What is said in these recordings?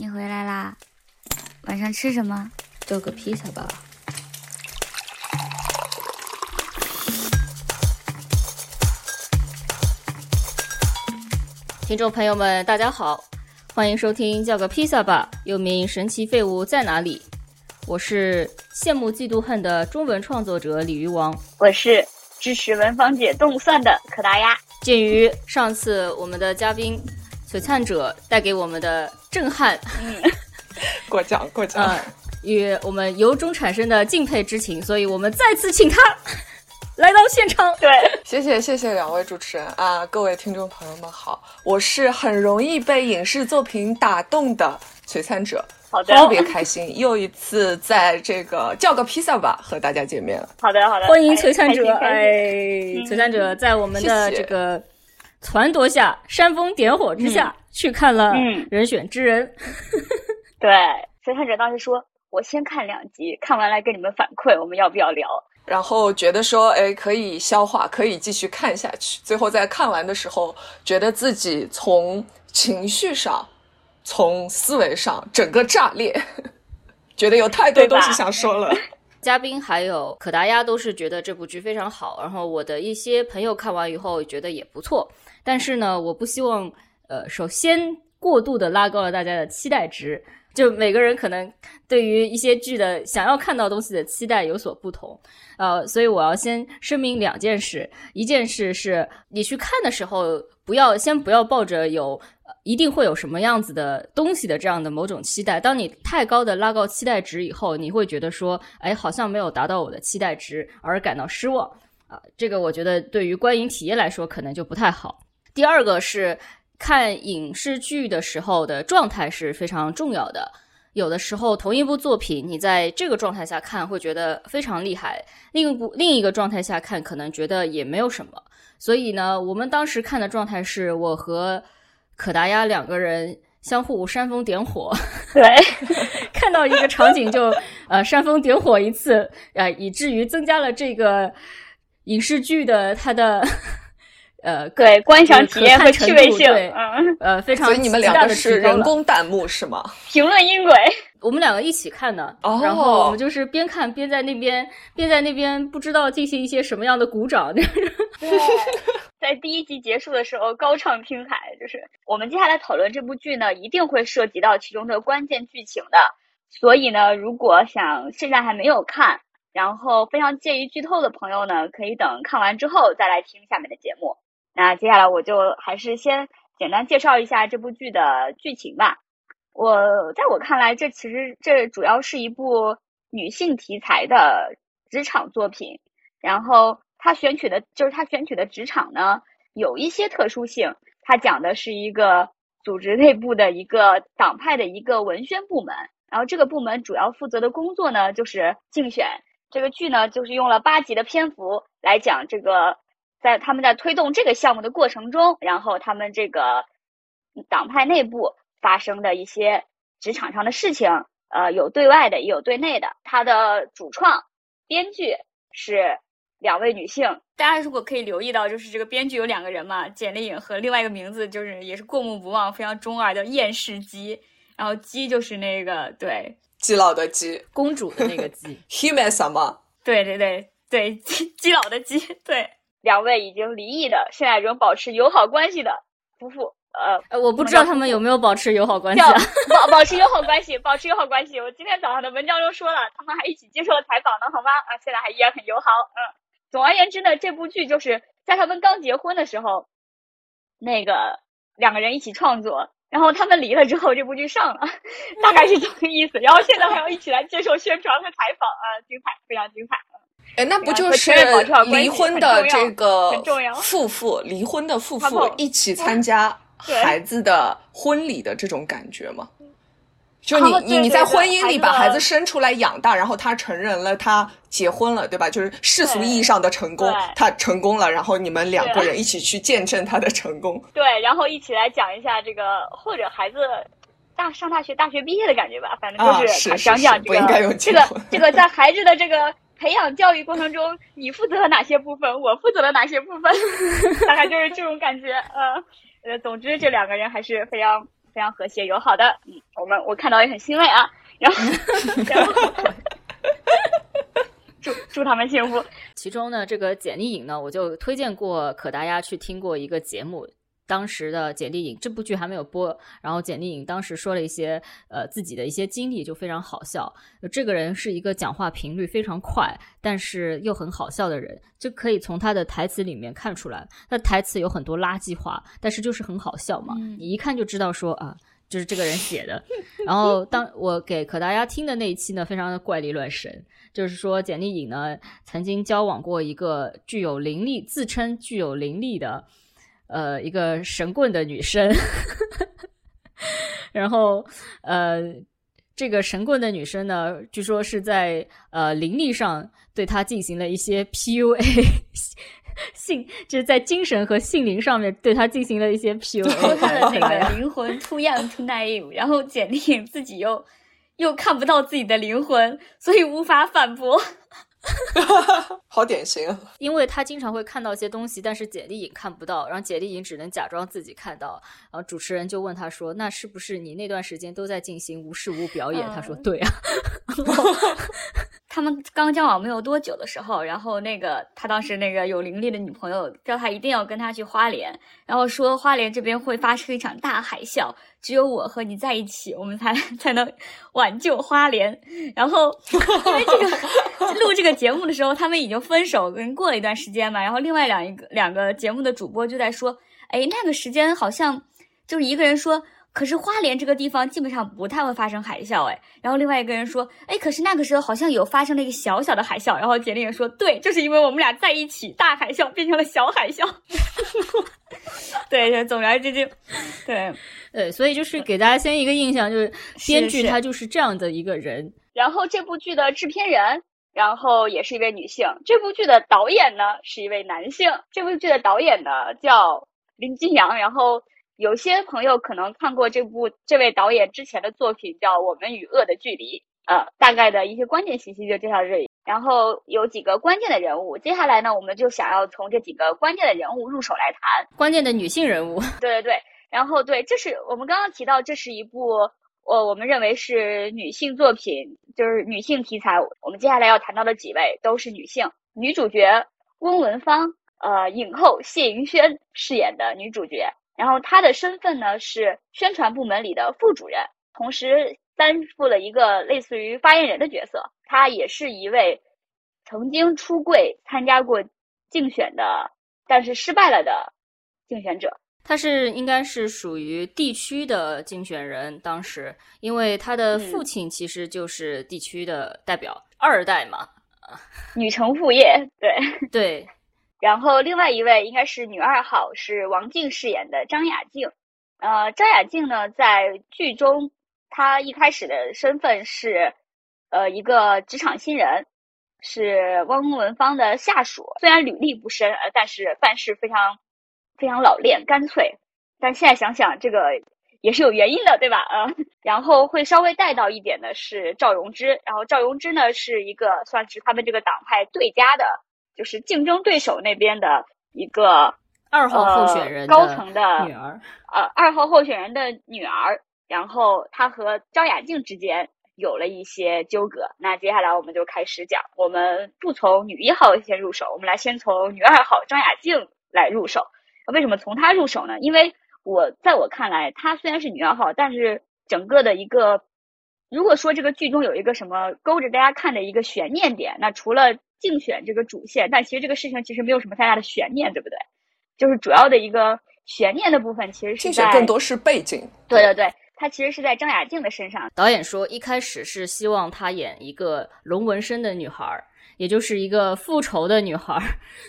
你回来啦？晚上吃什么？做个披萨吧。听众朋友们，大家好，欢迎收听《叫个披萨吧》，又名《神奇废物在哪里》。我是羡慕嫉妒恨的中文创作者鲤鱼王，我是支持文芳姐动算的可达鸭。鉴于上次我们的嘉宾璀璨者带给我们的震撼，嗯，过奖过奖，与我们由衷产生的敬佩之情，所以我们再次请他 来到现场。对，谢谢谢谢两位主持人啊，各位听众朋友们好，我是很容易被影视作品打动的璀璨者。好的，特别开心，又一次在这个叫个披萨吧和大家见面了。好的，好的，欢迎璀璨者，哎，璀璨者在我们的这个撺掇下、煽风点火之下去看了《人选之人》。对，璀璨者当时说：“我先看两集，看完来跟你们反馈，我们要不要聊？”然后觉得说：“哎，可以消化，可以继续看下去。”最后在看完的时候，觉得自己从情绪上。从思维上整个炸裂，觉得有太多东西想说了。嘉宾还有可达鸭都是觉得这部剧非常好，然后我的一些朋友看完以后觉得也不错。但是呢，我不希望呃，首先过度的拉高了大家的期待值，就每个人可能对于一些剧的想要看到东西的期待有所不同。呃，所以我要先声明两件事，一件事是你去看的时候，不要先不要抱着有。一定会有什么样子的东西的这样的某种期待。当你太高的拉高期待值以后，你会觉得说，哎，好像没有达到我的期待值而感到失望啊。这个我觉得对于观影体验来说可能就不太好。第二个是看影视剧的时候的状态是非常重要的。有的时候同一部作品，你在这个状态下看会觉得非常厉害，另一部另一个状态下看可能觉得也没有什么。所以呢，我们当时看的状态是我和。可达鸭两个人相互煽风点火，对，看到一个场景就 呃煽风点火一次，呃，以至于增加了这个影视剧的它的呃对观赏体验和趣味性，嗯呃非常。所以你们两个是人工弹幕是吗？评论音轨。我们两个一起看的，然后我们就是边看边在那边边在那边不知道进行一些什么样的鼓掌。对，在第一集结束的时候高唱听海，就是我们接下来讨论这部剧呢，一定会涉及到其中的关键剧情的。所以呢，如果想现在还没有看，然后非常介意剧透的朋友呢，可以等看完之后再来听下面的节目。那接下来我就还是先简单介绍一下这部剧的剧情吧。我在我看来，这其实这主要是一部女性题材的职场作品。然后他选取的就是他选取的职场呢，有一些特殊性。他讲的是一个组织内部的一个党派的一个文宣部门。然后这个部门主要负责的工作呢，就是竞选。这个剧呢，就是用了八集的篇幅来讲这个，在他们在推动这个项目的过程中，然后他们这个党派内部。发生的一些职场上的事情，呃，有对外的，也有对内的。它的主创、编剧是两位女性。大家如果可以留意到，就是这个编剧有两个人嘛，简丽颖和另外一个名字就是也是过目不忘、非常中二，叫厌世姬。然后姬就是那个对基佬的姬，公主的那个姬。Hime 什么？对对对对，基基佬的基。对，两位已经离异的，现在仍保持友好关系的夫妇。呃，我不知道他们有没有保持友好关系啊？保保持友好关系，保持友好关系。我今天早上的文章中说了，他们还一起接受了采访呢，好吗？啊，现在还依然很友好。嗯，总而言之呢，这部剧就是在他们刚结婚的时候，那个两个人一起创作，然后他们离了之后，这部剧上了，大概是这个意思。然后现在还要一起来接受宣传和采访啊，精彩，非常精彩。哎，那不就是离婚的这个夫妇，离婚的夫妇一起参加？孩子的婚礼的这种感觉吗？就你你你在婚姻里把孩子生出来养大，然后他成人了他结婚了，对吧？就是世俗意义上的成功，他成功了，然后你们两个人一起去见证他的成功。对，然后一起来讲一下这个，或者孩子大上大学，大学毕业的感觉吧。反正就是讲讲这个这个这个在孩子的这个培养教育过程中，你负责了哪些部分，我负责了哪些部分，大概就是这种感觉，呃。呃，总之这两个人还是非常非常和谐友好的。嗯，我们我看到也很欣慰啊。然后，然后祝祝他们幸福。其中呢，这个简历颖呢，我就推荐过可达鸭去听过一个节目。当时的简历颖这部剧还没有播，然后简历颖当时说了一些呃自己的一些经历，就非常好笑。这个人是一个讲话频率非常快，但是又很好笑的人，就可以从他的台词里面看出来。他台词有很多垃圾话，但是就是很好笑嘛，你一看就知道说啊，就是这个人写的。然后当我给可达鸭听的那一期呢，非常的怪力乱神，就是说简历颖呢曾经交往过一个具有灵力，自称具有灵力的。呃，一个神棍的女生，然后呃，这个神棍的女生呢，据说是在呃灵力上对她进行了一些 PUA，性就是在精神和性灵上面对她进行了一些 PUA，她的那个灵魂 too young too naive，然后简历自己又又看不到自己的灵魂，所以无法反驳。好典型，因为他经常会看到一些东西，但是简历颖看不到，然后简历颖只能假装自己看到，然后主持人就问他说：“那是不是你那段时间都在进行无事无表演？”他说：“对啊。”他们刚交往没有多久的时候，然后那个他当时那个有灵力的女朋友叫他一定要跟他去花莲，然后说花莲这边会发生一场大海啸，只有我和你在一起，我们才才能挽救花莲。然后因为这个录这个节目的时候，他们已经分手，跟过了一段时间嘛。然后另外两一个两个节目的主播就在说，哎，那个时间好像就是一个人说。可是花莲这个地方基本上不太会发生海啸，哎，然后另外一个人说，哎，可是那个时候好像有发生了一个小小的海啸，然后简历也说，对，就是因为我们俩在一起，大海啸变成了小海啸。对，总而言之，就对，对，所以就是给大家先一个印象，就是编剧他就是这样的一个人。然后这部剧的制片人，然后也是一位女性。这部剧的导演呢是一位男性。这部剧的导演呢叫林金阳，然后。有些朋友可能看过这部这位导演之前的作品，叫《我们与恶的距离》。呃，大概的一些关键信息就介绍到这里。然后有几个关键的人物，接下来呢，我们就想要从这几个关键的人物入手来谈关键的女性人物。对对对。然后对，这是我们刚刚提到，这是一部呃，我们认为是女性作品，就是女性题材。我们接下来要谈到的几位都是女性女主角，翁文芳，呃，影后谢云轩饰演的女主角。然后他的身份呢是宣传部门里的副主任，同时担负了一个类似于发言人的角色。他也是一位曾经出柜参加过竞选的，但是失败了的竞选者。他是应该是属于地区的竞选人，当时因为他的父亲其实就是地区的代表，二代嘛，女承父业，对对。然后另外一位应该是女二号，是王静饰演的张雅静。呃，张雅静呢，在剧中她一开始的身份是呃一个职场新人，是汪文芳的下属。虽然履历不深，呃，但是办事非常非常老练干脆。但现在想想，这个也是有原因的，对吧？嗯。然后会稍微带到一点的是赵荣芝，然后赵荣芝呢是一个算是他们这个党派对家的。就是竞争对手那边的一个二号候选人高层的女儿，呃，二号候选人的女儿，然后她和张雅静之间有了一些纠葛。那接下来我们就开始讲，我们不从女一号先入手，我们来先从女二号张雅静来入手。为什么从她入手呢？因为我在我看来，她虽然是女二号，但是整个的一个，如果说这个剧中有一个什么勾着大家看的一个悬念点，那除了竞选这个主线，但其实这个事情其实没有什么太大的悬念，对不对？就是主要的一个悬念的部分，其实是在更多是背景。对对对，他其实是在张雅静的身上。导演说一开始是希望她演一个龙纹身的女孩，也就是一个复仇的女孩，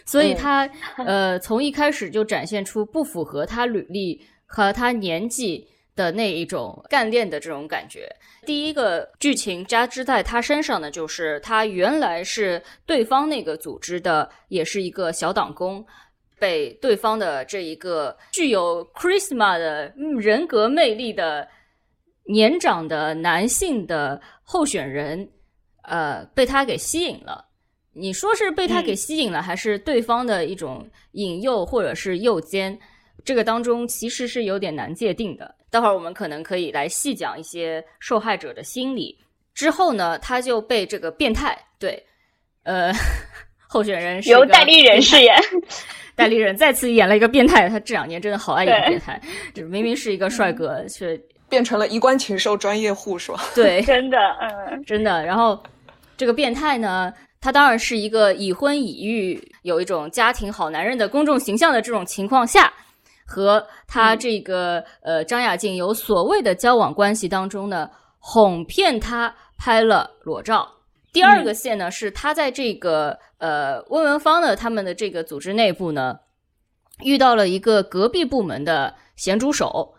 所以她 呃从一开始就展现出不符合她履历和她年纪。的那一种干练的这种感觉。第一个剧情加之在他身上的，就是他原来是对方那个组织的，也是一个小党工，被对方的这一个具有 charisma 的人格魅力的年长的男性的候选人，呃，被他给吸引了。你说是被他给吸引了，还是对方的一种引诱或者是诱奸？这个当中其实是有点难界定的。待会儿我们可能可以来细讲一些受害者的心理。之后呢，他就被这个变态对，呃，候选人由戴立人饰演，戴立人再次演了一个变态。他这两年真的好爱演变态，就是明明是一个帅哥，却变成了衣冠禽兽专业户，是吧？对，真的，嗯，真的。然后这个变态呢，他当然是一个已婚已育、有一种家庭好男人的公众形象的这种情况下，和他这个呃张雅静有所谓的交往关系当中呢，哄骗他。拍了裸照。第二个线呢，是他在这个呃温文芳的他们的这个组织内部呢，遇到了一个隔壁部门的咸猪手，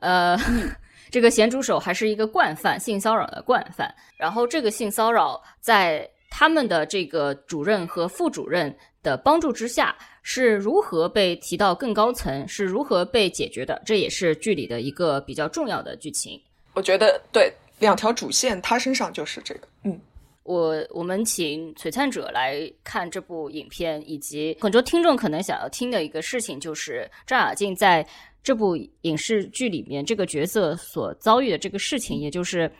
呃，这个咸猪手还是一个惯犯，性骚扰的惯犯。然后这个性骚扰在他们的这个主任和副主任的帮助之下，是如何被提到更高层，是如何被解决的？这也是剧里的一个比较重要的剧情。我觉得对。两条主线，他身上就是这个。嗯，我我们请璀璨者来看这部影片，以及很多听众可能想要听的一个事情，就是张雅静在这部影视剧里面这个角色所遭遇的这个事情，也就是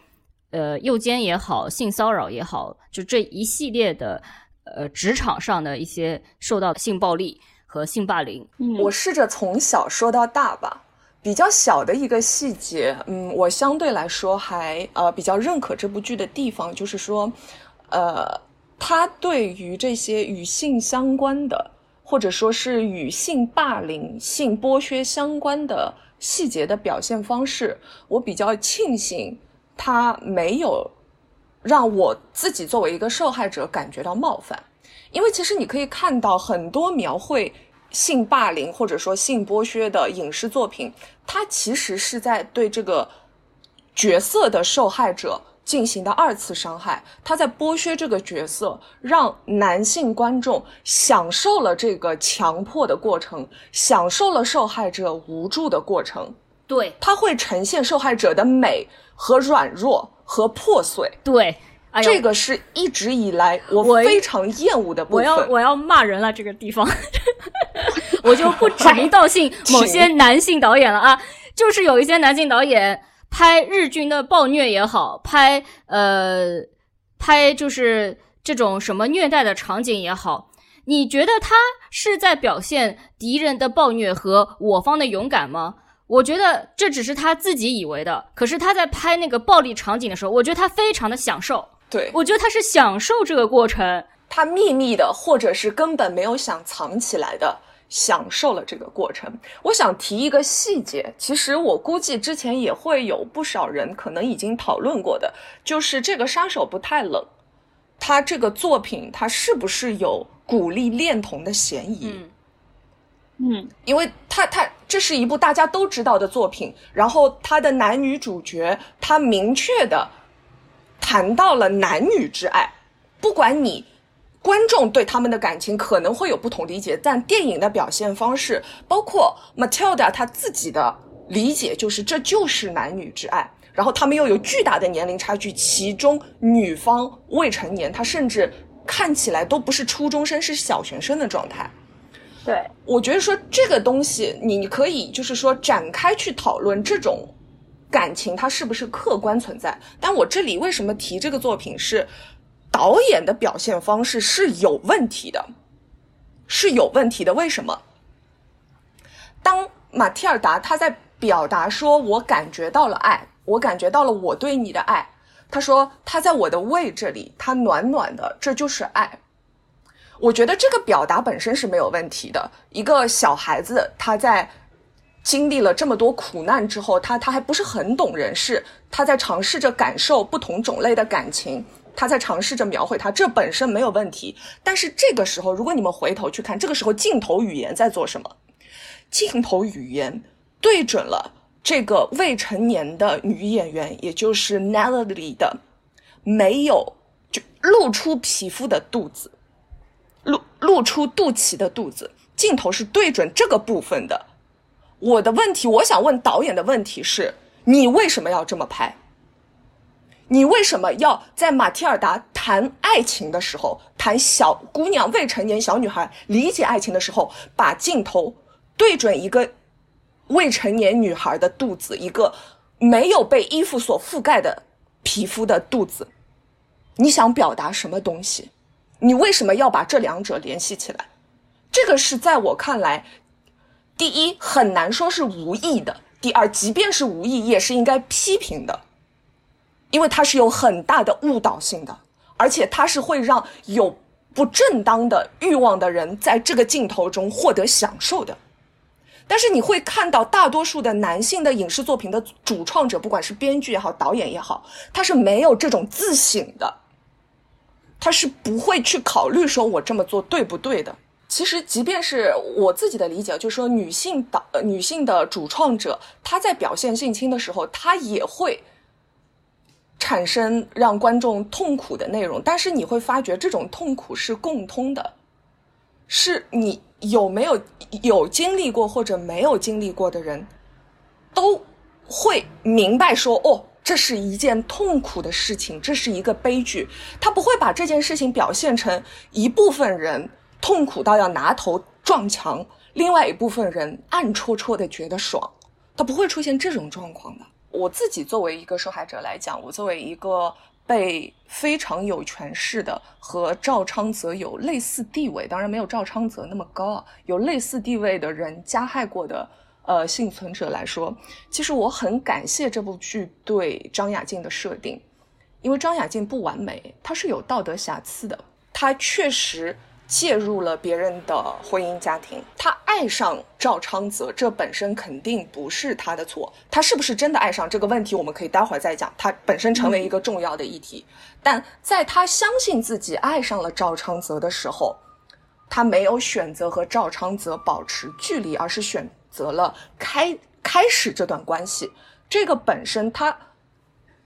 呃诱奸也好，性骚扰也好，就这一系列的呃职场上的一些受到性暴力和性霸凌。我试着从小说到大吧。比较小的一个细节，嗯，我相对来说还呃比较认可这部剧的地方，就是说，呃，他对于这些与性相关的，或者说是与性霸凌、性剥削相关的细节的表现方式，我比较庆幸他没有让我自己作为一个受害者感觉到冒犯，因为其实你可以看到很多描绘。性霸凌或者说性剥削的影视作品，它其实是在对这个角色的受害者进行的二次伤害。他在剥削这个角色，让男性观众享受了这个强迫的过程，享受了受害者无助的过程。对，他会呈现受害者的美和软弱和破碎。对。这个是一直以来我非常厌恶的部分。我要我要骂人了，这个地方，我就不指名道姓 某些男性导演了啊，就是有一些男性导演拍日军的暴虐也好，拍呃拍就是这种什么虐待的场景也好，你觉得他是在表现敌人的暴虐和我方的勇敢吗？我觉得这只是他自己以为的，可是他在拍那个暴力场景的时候，我觉得他非常的享受。对，我觉得他是享受这个过程，他秘密的，或者是根本没有想藏起来的，享受了这个过程。我想提一个细节，其实我估计之前也会有不少人可能已经讨论过的，就是这个杀手不太冷，他这个作品他是不是有鼓励恋童的嫌疑？嗯，嗯，因为他他这是一部大家都知道的作品，然后他的男女主角他明确的。谈到了男女之爱，不管你观众对他们的感情可能会有不同理解，但电影的表现方式，包括 Matilda 她自己的理解，就是这就是男女之爱。然后他们又有巨大的年龄差距，其中女方未成年，她甚至看起来都不是初中生，是小学生的状态。对，我觉得说这个东西，你可以就是说展开去讨论这种。感情它是不是客观存在？但我这里为什么提这个作品是导演的表现方式是有问题的，是有问题的。为什么？当马蒂尔达他在表达说“我感觉到了爱，我感觉到了我对你的爱”，他说他在我的胃这里，他暖暖的，这就是爱。我觉得这个表达本身是没有问题的。一个小孩子他在。经历了这么多苦难之后，他他还不是很懂人事，他在尝试着感受不同种类的感情，他在尝试着描绘他，这本身没有问题。但是这个时候，如果你们回头去看，这个时候镜头语言在做什么？镜头语言对准了这个未成年的女演员，也就是 Natalie 的没有就露出皮肤的肚子，露露出肚脐的肚子，镜头是对准这个部分的。我的问题，我想问导演的问题是：你为什么要这么拍？你为什么要在马蒂尔达谈爱情的时候，谈小姑娘、未成年小女孩理解爱情的时候，把镜头对准一个未成年女孩的肚子，一个没有被衣服所覆盖的皮肤的肚子，你想表达什么东西？你为什么要把这两者联系起来？这个是在我看来，第一很难说是无意的，第二，即便是无意，也是应该批评的，因为它是有很大的误导性的，而且它是会让有不正当的欲望的人在这个镜头中获得享受的。但是你会看到，大多数的男性的影视作品的主创者，不管是编剧也好，导演也好，他是没有这种自省的，他是不会去考虑说我这么做对不对的。其实，即便是我自己的理解，就是说，女性导、女性的主创者，她在表现性侵的时候，她也会产生让观众痛苦的内容。但是你会发觉，这种痛苦是共通的，是你。有没有有经历过或者没有经历过的人，都会明白说：哦，这是一件痛苦的事情，这是一个悲剧。他不会把这件事情表现成一部分人痛苦到要拿头撞墙，另外一部分人暗戳戳的觉得爽。他不会出现这种状况的。我自己作为一个受害者来讲，我作为一个。被非常有权势的和赵昌泽有类似地位，当然没有赵昌泽那么高啊，有类似地位的人加害过的呃幸存者来说，其实我很感谢这部剧对张雅静的设定，因为张雅静不完美，她是有道德瑕疵的，她确实。介入了别人的婚姻家庭，她爱上赵昌泽，这本身肯定不是她的错。她是不是真的爱上这个问题，我们可以待会儿再讲。她本身成为一个重要的议题，但在她相信自己爱上了赵昌泽的时候，他没有选择和赵昌泽保持距离，而是选择了开开始这段关系。这个本身，它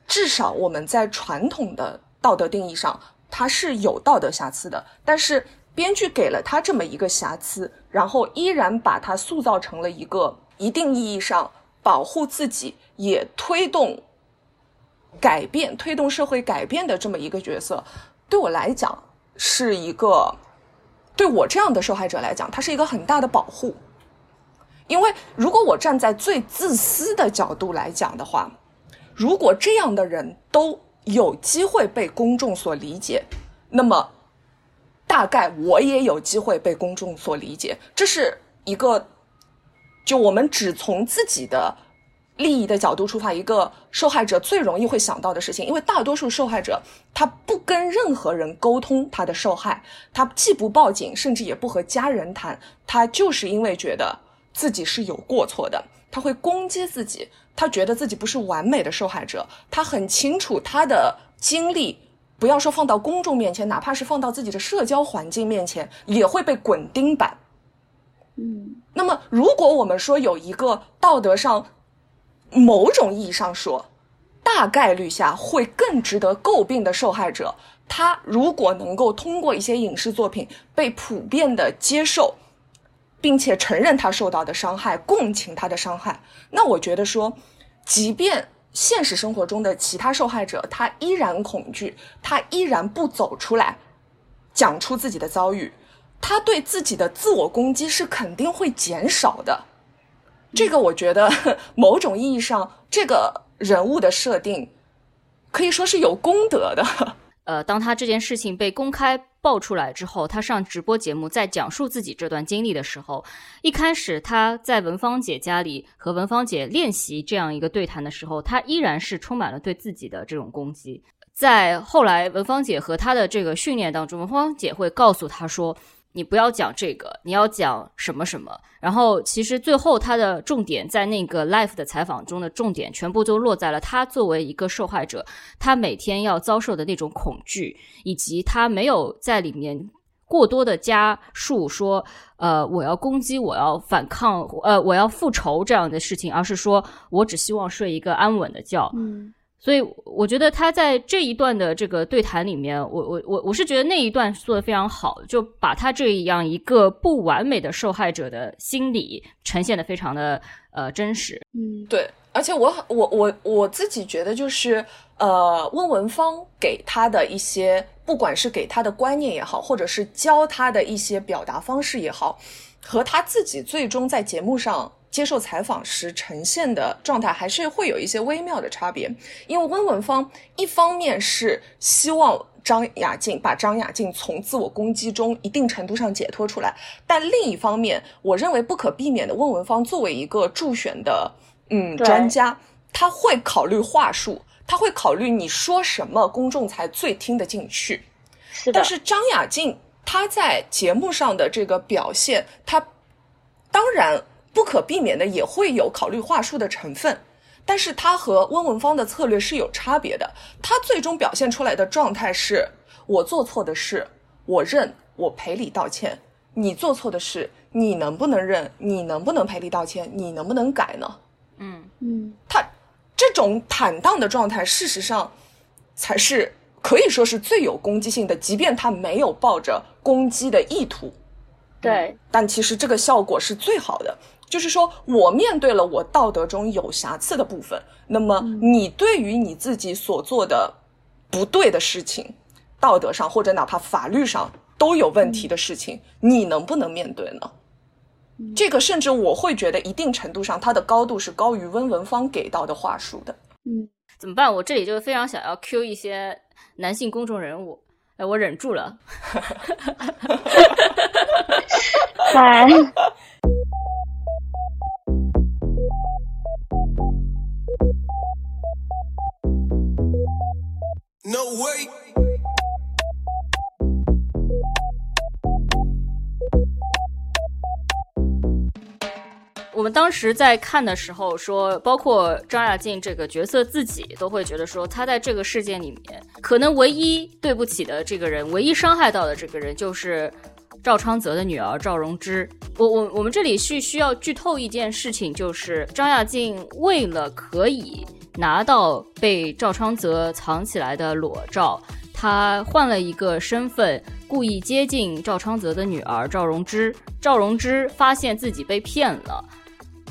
至少我们在传统的道德定义上，它是有道德瑕疵的，但是。编剧给了他这么一个瑕疵，然后依然把他塑造成了一个一定意义上保护自己，也推动改变、推动社会改变的这么一个角色，对我来讲是一个，对我这样的受害者来讲，它是一个很大的保护。因为如果我站在最自私的角度来讲的话，如果这样的人都有机会被公众所理解，那么。大概我也有机会被公众所理解，这是一个，就我们只从自己的利益的角度出发，一个受害者最容易会想到的事情。因为大多数受害者他不跟任何人沟通他的受害，他既不报警，甚至也不和家人谈，他就是因为觉得自己是有过错的，他会攻击自己，他觉得自己不是完美的受害者，他很清楚他的经历。不要说放到公众面前，哪怕是放到自己的社交环境面前，也会被滚钉板。嗯，那么如果我们说有一个道德上某种意义上说，大概率下会更值得诟病的受害者，他如果能够通过一些影视作品被普遍的接受，并且承认他受到的伤害，共情他的伤害，那我觉得说，即便。现实生活中的其他受害者，他依然恐惧，他依然不走出来，讲出自己的遭遇，他对自己的自我攻击是肯定会减少的。这个我觉得，某种意义上，这个人物的设定可以说是有功德的。呃，当他这件事情被公开。爆出来之后，他上直播节目，在讲述自己这段经历的时候，一开始他在文芳姐家里和文芳姐练习这样一个对谈的时候，他依然是充满了对自己的这种攻击。在后来文芳姐和他的这个训练当中，文芳姐会告诉他说。你不要讲这个，你要讲什么什么。然后，其实最后他的重点在那个 life 的采访中的重点，全部都落在了他作为一个受害者，他每天要遭受的那种恐惧，以及他没有在里面过多的加述说，呃，我要攻击，我要反抗，呃，我要复仇这样的事情，而是说我只希望睡一个安稳的觉。所以我觉得他在这一段的这个对谈里面，我我我我是觉得那一段做的非常好，就把他这样一个不完美的受害者的心理呈现的非常的呃真实。嗯，对，而且我我我我自己觉得就是呃，温文芳给他的一些，不管是给他的观念也好，或者是教他的一些表达方式也好，和他自己最终在节目上接受采访时呈现的状态还是会有一些微妙的差别。因为温文芳一方面是希望张雅静把张雅静从自我攻击中一定程度上解脱出来，但另一方面，我认为不可避免的，温文芳作为一个助选的嗯专家，他会考虑话术，他会考虑你说什么公众才最听得进去。是的。但是张雅静她在节目上的这个表现，她当然。不可避免的也会有考虑话术的成分，但是他和温文芳的策略是有差别的。他最终表现出来的状态是：我做错的事，我认，我赔礼道歉。你做错的事，你能不能认？你能不能赔礼道歉？你能不能改呢？嗯嗯，他这种坦荡的状态，事实上才是可以说是最有攻击性的，即便他没有抱着攻击的意图。对，但其实这个效果是最好的。就是说，我面对了我道德中有瑕疵的部分，那么你对于你自己所做的不对的事情，道德上或者哪怕法律上都有问题的事情，你能不能面对呢？这个甚至我会觉得，一定程度上，它的高度是高于温文芳给到的话术的。嗯，怎么办？我这里就非常想要 Q 一些男性公众人物，哎，我忍住了。No way。我们当时在看的时候说，包括张亚静这个角色自己都会觉得说，他在这个事件里面，可能唯一对不起的这个人，唯一伤害到的这个人，就是赵昌泽的女儿赵荣芝。我我我们这里是需要剧透一件事情，就是张亚静为了可以。拿到被赵昌泽藏起来的裸照，他换了一个身份，故意接近赵昌泽的女儿赵荣芝。赵荣芝发现自己被骗了，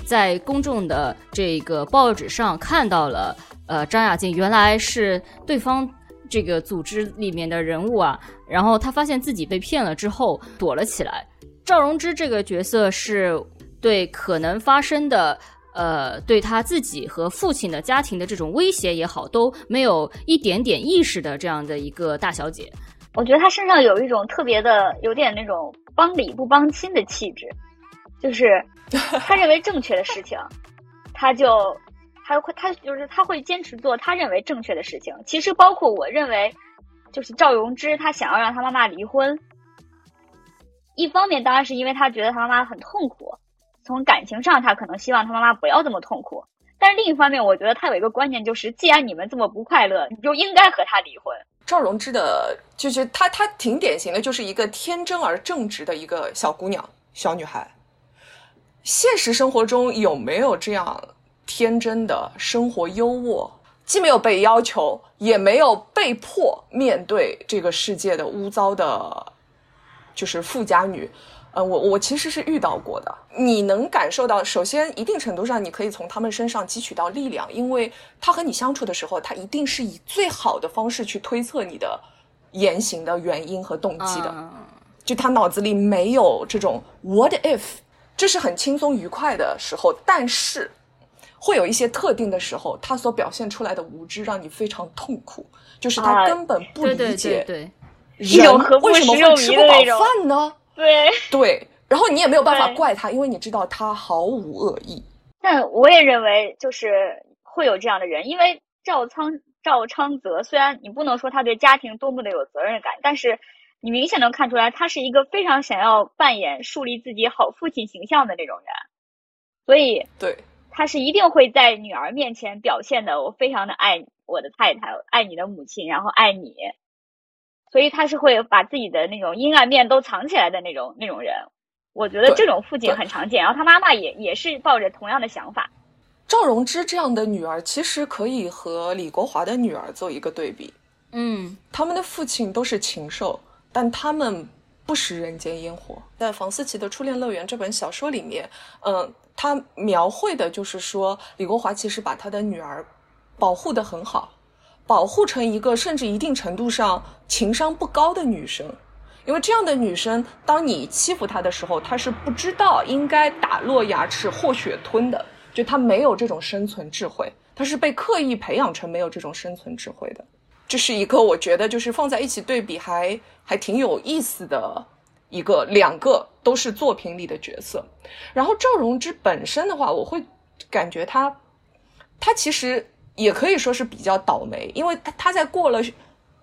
在公众的这个报纸上看到了，呃，张雅静原来是对方这个组织里面的人物啊。然后他发现自己被骗了之后，躲了起来。赵荣芝这个角色是对可能发生的。呃，对他自己和父亲的家庭的这种威胁也好，都没有一点点意识的这样的一个大小姐，我觉得她身上有一种特别的，有点那种帮理不帮亲的气质，就是他认为正确的事情，他就他会他就是他会坚持做他认为正确的事情。其实包括我认为，就是赵荣之，他想要让他妈妈离婚，一方面当然是因为他觉得他妈妈很痛苦。从感情上，他可能希望他妈妈不要这么痛苦，但是另一方面，我觉得他有一个观念，就是既然你们这么不快乐，你就应该和他离婚。赵荣芝的，就是她，她挺典型的，就是一个天真而正直的一个小姑娘、小女孩。现实生活中有没有这样天真的生活优渥？既没有被要求，也没有被迫面对这个世界的污糟的，就是富家女。呃，我我其实是遇到过的。你能感受到，首先一定程度上，你可以从他们身上汲取到力量，因为他和你相处的时候，他一定是以最好的方式去推测你的言行的原因和动机的。就他脑子里没有这种 what if，这是很轻松愉快的时候，但是会有一些特定的时候，他所表现出来的无知让你非常痛苦，就是他根本不理解人为什么会吃不饱饭呢？对对，然后你也没有办法怪他，因为你知道他毫无恶意。但我也认为，就是会有这样的人，因为赵仓赵昌泽，虽然你不能说他对家庭多么的有责任感，但是你明显能看出来，他是一个非常想要扮演树立自己好父亲形象的那种人。所以，对，他是一定会在女儿面前表现的，我非常的爱我的太太，爱你的母亲，然后爱你。所以他是会把自己的那种阴暗面都藏起来的那种那种人，我觉得这种父亲很常见。然后他妈妈也也是抱着同样的想法。赵荣之这样的女儿，其实可以和李国华的女儿做一个对比。嗯，他们的父亲都是禽兽，但他们不食人间烟火。在房思琪的《初恋乐园》这本小说里面，嗯，他描绘的就是说，李国华其实把他的女儿保护的很好。保护成一个甚至一定程度上情商不高的女生，因为这样的女生，当你欺负她的时候，她是不知道应该打落牙齿或血吞的，就她没有这种生存智慧，她是被刻意培养成没有这种生存智慧的。这是一个我觉得就是放在一起对比还还挺有意思的一个两个都是作品里的角色。然后赵荣之本身的话，我会感觉他他其实也可以说是比较倒霉，因为他他在过了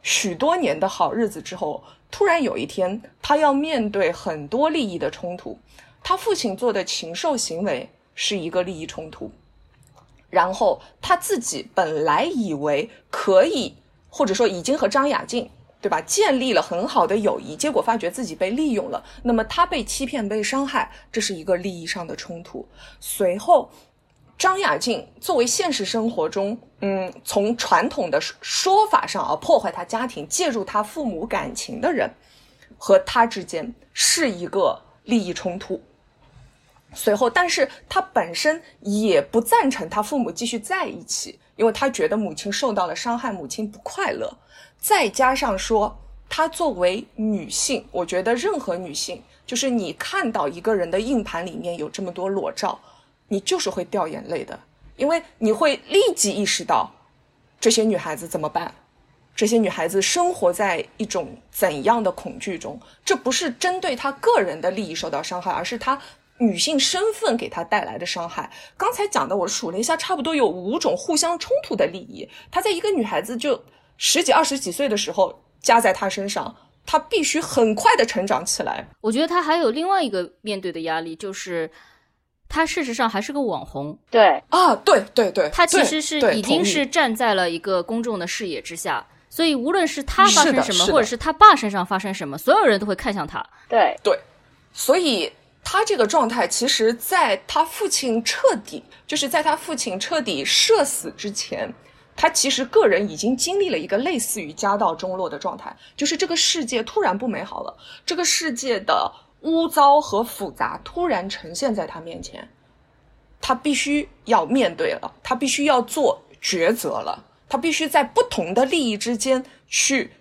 许多年的好日子之后。突然有一天，他要面对很多利益的冲突。他父亲做的禽兽行为是一个利益冲突，然后他自己本来以为可以，或者说已经和张雅静，对吧，建立了很好的友谊，结果发觉自己被利用了。那么他被欺骗、被伤害，这是一个利益上的冲突。随后。张雅静作为现实生活中，嗯，从传统的说法上啊，破坏他家庭、介入他父母感情的人，和他之间是一个利益冲突。随后，但是他本身也不赞成他父母继续在一起，因为他觉得母亲受到了伤害，母亲不快乐。再加上说，他作为女性，我觉得任何女性，就是你看到一个人的硬盘里面有这么多裸照。你就是会掉眼泪的，因为你会立即意识到这些女孩子怎么办，这些女孩子生活在一种怎样的恐惧中。这不是针对她个人的利益受到伤害，而是她女性身份给她带来的伤害。刚才讲的，我数了一下，差不多有五种互相冲突的利益。她在一个女孩子就十几、二十几岁的时候加在她身上，她必须很快的成长起来。我觉得她还有另外一个面对的压力，就是。他事实上还是个网红，对啊，对对对，他其实是已经是站在了一个公众的视野之下，所以无论是他发生什么，或者是他爸身上发生什么，所有人都会看向他。对对，所以他这个状态，其实在他父亲彻底，就是在他父亲彻底社死之前，他其实个人已经经历了一个类似于家道中落的状态，就是这个世界突然不美好了，这个世界的。污糟和复杂突然呈现在他面前，他必须要面对了，他必须要做抉择了，他必须在不同的利益之间去，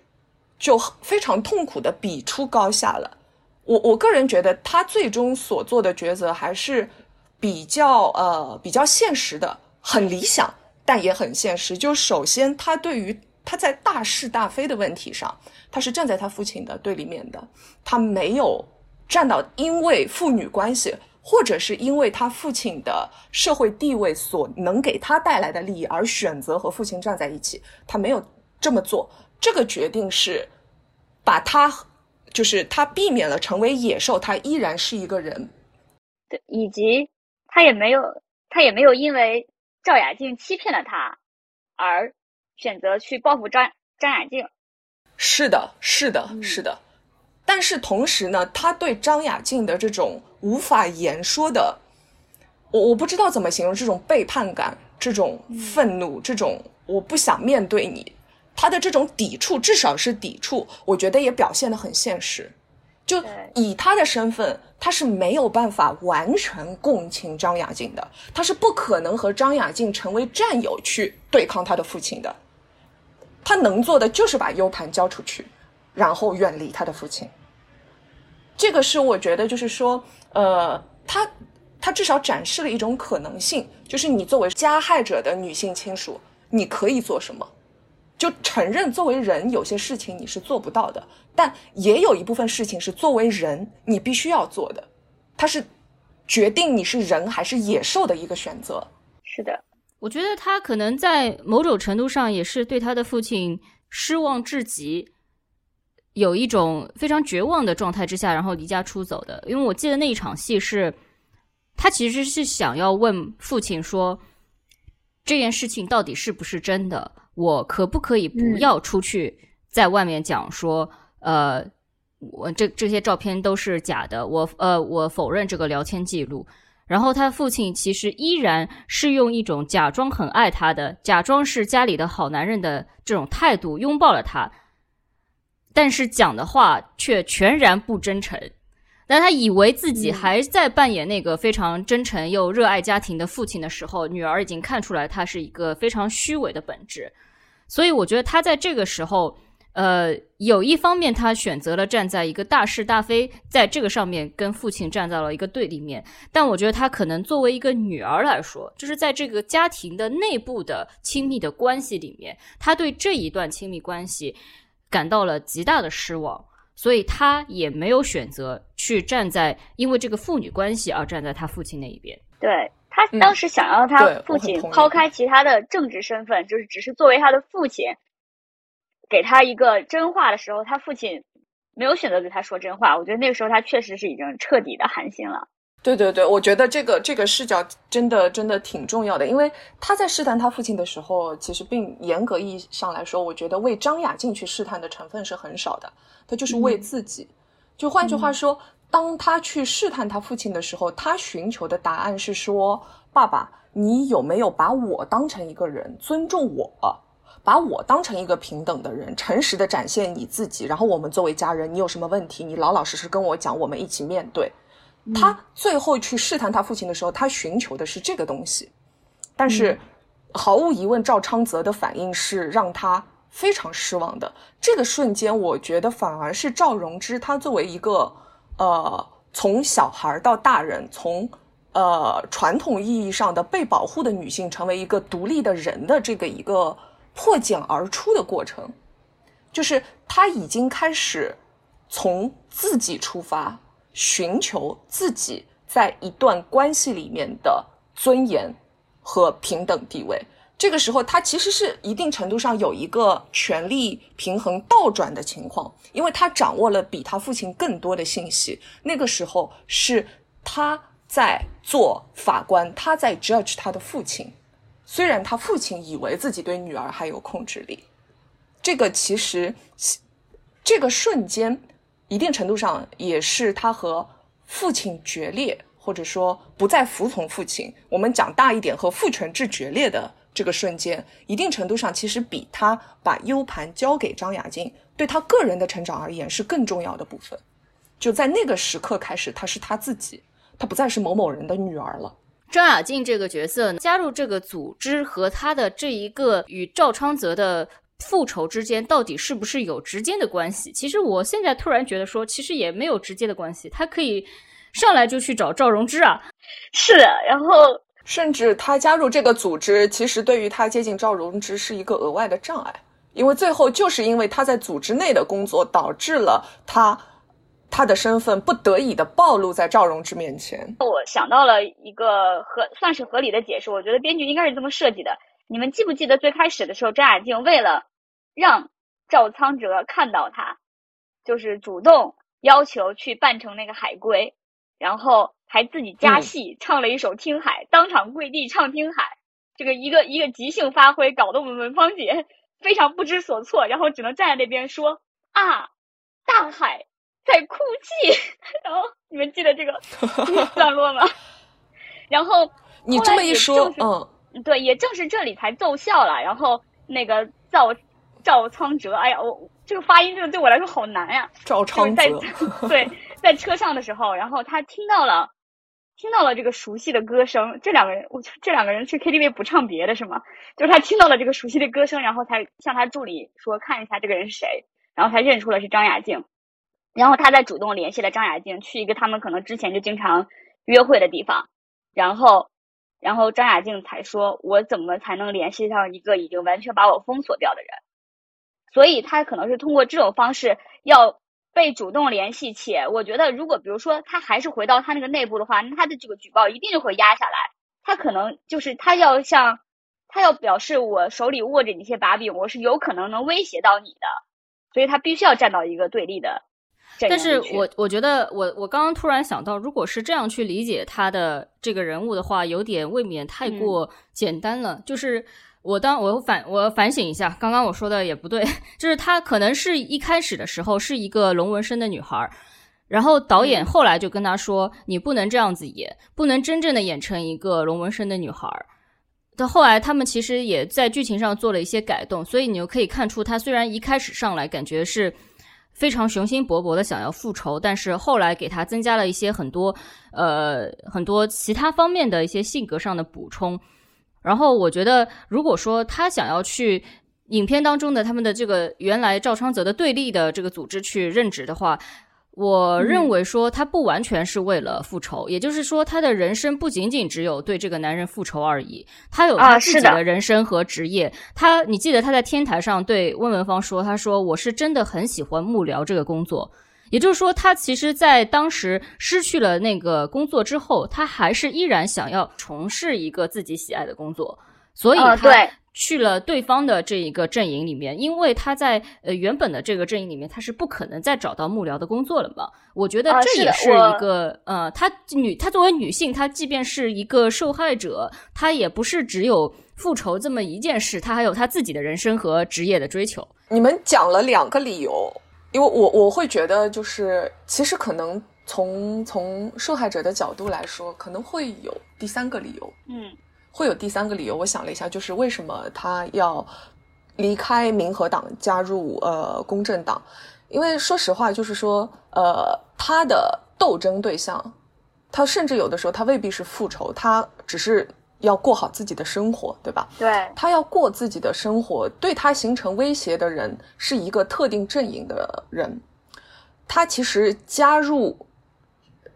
就非常痛苦的比出高下了。我我个人觉得，他最终所做的抉择还是比较呃比较现实的，很理想，但也很现实。就首先，他对于他在大是大非的问题上，他是站在他父亲的对立面的，他没有。站到因为父女关系，或者是因为他父亲的社会地位所能给他带来的利益而选择和父亲站在一起，他没有这么做。这个决定是把他，就是他避免了成为野兽，他依然是一个人。对，以及他也没有，他也没有因为赵雅静欺骗了他而选择去报复张张雅静。是的，是的，是的。但是同时呢，他对张雅静的这种无法言说的，我我不知道怎么形容这种背叛感、这种愤怒、这种我不想面对你，他的这种抵触，至少是抵触，我觉得也表现的很现实。就以他的身份，他是没有办法完全共情张雅静的，他是不可能和张雅静成为战友去对抗他的父亲的。他能做的就是把 U 盘交出去。然后远离他的父亲，这个是我觉得就是说，呃，他他至少展示了一种可能性，就是你作为加害者的女性亲属，你可以做什么？就承认作为人有些事情你是做不到的，但也有一部分事情是作为人你必须要做的，它是决定你是人还是野兽的一个选择。是的，我觉得他可能在某种程度上也是对他的父亲失望至极。有一种非常绝望的状态之下，然后离家出走的。因为我记得那一场戏是，他其实是想要问父亲说，这件事情到底是不是真的？我可不可以不要出去在外面讲说，呃，我这这些照片都是假的，我呃我否认这个聊天记录。然后他父亲其实依然是用一种假装很爱他的，假装是家里的好男人的这种态度拥抱了他。但是讲的话却全然不真诚，但他以为自己还在扮演那个非常真诚又热爱家庭的父亲的时候，女儿已经看出来他是一个非常虚伪的本质。所以我觉得他在这个时候呃，有一方面他选择了站在一个大是大非，在这个上面跟父亲站在了一个对立面。但我觉得他可能作为一个女儿来说，就是在这个家庭的内部的亲密的关系里面，他对这一段亲密关系感到了极大的失望，所以他也没有选择去站在因为这个父女关系而站在他父亲那一边。对他当时想要他父亲抛开其他的政治身份，就是只是作为他的父亲。给他一个真话的时候，他父亲没有选择对他说真话。我觉得那个时候他确实是已经彻底的寒心了。对对对，我觉得这个这个视角真的真的挺重要的，因为他在试探他父亲的时候，其实并严格意义上来说，我觉得为张雅静去试探的成分是很少的，他就是为自己。就换句话说，当他去试探他父亲的时候，他寻求的答案是说：“爸爸，你有没有把我当成一个人，尊重我？”把我当成一个平等的人，诚实的展现你自己，然后我们作为家人，你有什么问题，你老老实实跟我讲，我们一起面对。他最后去试探他父亲的时候，他寻求的是这个东西，但是毫无疑问，赵昌泽的反应是让他非常失望的。这个瞬间，我觉得反而是赵荣之，他作为一个呃，从小孩到大人，从呃传统意义上的被保护的女性，成为一个独立的人的这个一个。破茧而出的过程，就是他已经开始从自己出发，寻求自己在一段关系里面的尊严和平等地位。这个时候，他其实是一定程度上有一个权力平衡倒转的情况，因为他掌握了比他父亲更多的信息。那个时候是他在做法官，他在 judge 他的父亲。虽然他父亲以为自己对女儿还有控制力，这个其实这个瞬间，一定程度上也是他和父亲决裂，或者说不再服从父亲。我们讲大一点，和父权制决裂的这个瞬间，一定程度上其实比他把 U 盘交给张雅静，对他个人的成长而言是更重要的部分。就在那个时刻开始，他是他自己，他不再是某某人的女儿了。张雅静这个角色加入这个组织和他的这一个与赵昌泽的复仇之间，到底是不是有直接的关系？其实我现在突然觉得说，其实也没有直接的关系。他可以上来就去找赵荣之啊，是。然后甚至他加入这个组织，其实对于他接近赵荣之是一个额外的障碍，因为最后就是因为他在组织内的工作，导致了他。他的身份不得已的暴露在赵荣之面前。我想到了一个合算是合理的解释，我觉得编剧应该是这么设计的。你们记不记得最开始的时候，张雅静为了让赵苍哲看到他，就是主动要求去扮成那个海龟，然后还自己加戏唱了一首《听海》，当场跪地唱《听海》，这个一个一个即兴发挥，搞得我们文芳姐非常不知所措，然后只能站在那边说啊，大海。在哭泣，然后你们记得这个 段落吗？然后你这么一说，嗯，对，也正是这里才奏效了。然后那个赵赵仓哲，哎呀，我这个发音真的对我来说好难呀。赵昌哲，对，在车上的时候，然后他听到了听到了这个熟悉的歌声。这两个人，我这两个人去 KTV 不唱别的是吗？就是他听到了这个熟悉的歌声，然后才向他助理说看一下这个人是谁，然后才认出了是张雅静。然后他再主动联系了张雅静，去一个他们可能之前就经常约会的地方，然后，然后张雅静才说：“我怎么才能联系上一个已经完全把我封锁掉的人？”所以他可能是通过这种方式要被主动联系，且我觉得，如果比如说他还是回到他那个内部的话，那他的这个举报一定就会压下来。他可能就是他要向他要表示我手里握着一些把柄，我是有可能能威胁到你的，所以他必须要站到一个对立的。但是我我觉得，我我刚刚突然想到，如果是这样去理解他的这个人物的话，有点未免太过简单了。就是我当我反我反省一下，刚刚我说的也不对。就是他可能是一开始的时候是一个龙纹身的女孩，然后导演后来就跟他说：“你不能这样子演，不能真正的演成一个龙纹身的女孩。”到后来，他们其实也在剧情上做了一些改动，所以你就可以看出，他虽然一开始上来感觉是。非常雄心勃勃的想要复仇，但是后来给他增加了一些很多，呃，很多其他方面的一些性格上的补充。然后我觉得，如果说他想要去影片当中的他们的这个原来赵昌泽的对立的这个组织去任职的话。我认为说他不完全是为了复仇，也就是说他的人生不仅仅只有对这个男人复仇而已，他有他自己的人生和职业。他，你记得他在天台上对温文芳说：“他说我是真的很喜欢幕僚这个工作。”也就是说，他其实，在当时失去了那个工作之后，他还是依然想要从事一个自己喜爱的工作，所以他。去了对方的这一个阵营里面，因为他在呃原本的这个阵营里面，他是不可能再找到幕僚的工作了嘛。我觉得这也是一个呃，她女她作为女性，她即便是一个受害者，她也不是只有复仇这么一件事，她还有她自己的人生和职业的追求。你们讲了两个理由，因为我我会觉得就是其实可能从从受害者的角度来说，可能会有第三个理由。嗯。会有第三个理由，我想了一下，就是为什么他要离开民和党，加入呃公正党？因为说实话，就是说，呃，他的斗争对象，他甚至有的时候他未必是复仇，他只是要过好自己的生活，对吧？对，他要过自己的生活，对他形成威胁的人是一个特定阵营的人，他其实加入。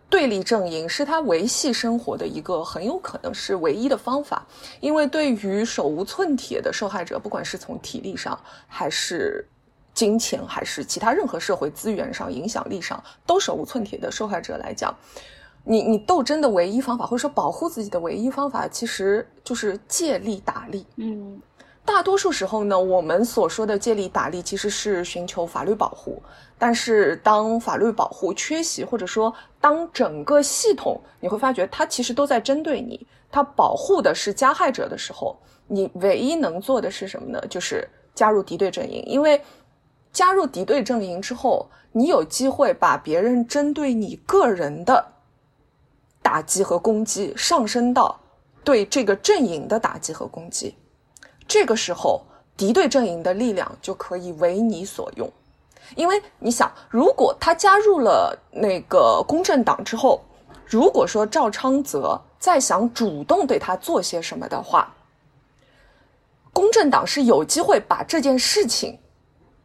对立阵营是他维系生活的一个很有可能是唯一的方法，因为对于手无寸铁的受害者，不管是从体力上，还是金钱，还是其他任何社会资源上、影响力上都手无寸铁的受害者来讲，你你斗争的唯一方法，或者说保护自己的唯一方法，其实就是借力打力。嗯。大多数时候呢，我们所说的借力打力其实是寻求法律保护。但是当法律保护缺席，或者说当整个系统你会发觉它其实都在针对你，它保护的是加害者的时候，你唯一能做的是什么呢？就是加入敌对阵营。因为加入敌对阵营之后，你有机会把别人针对你个人的打击和攻击上升到对这个阵营的打击和攻击。这个时候，敌对阵营的力量就可以为你所用，因为你想，如果他加入了那个公正党之后，如果说赵昌泽再想主动对他做些什么的话，公正党是有机会把这件事情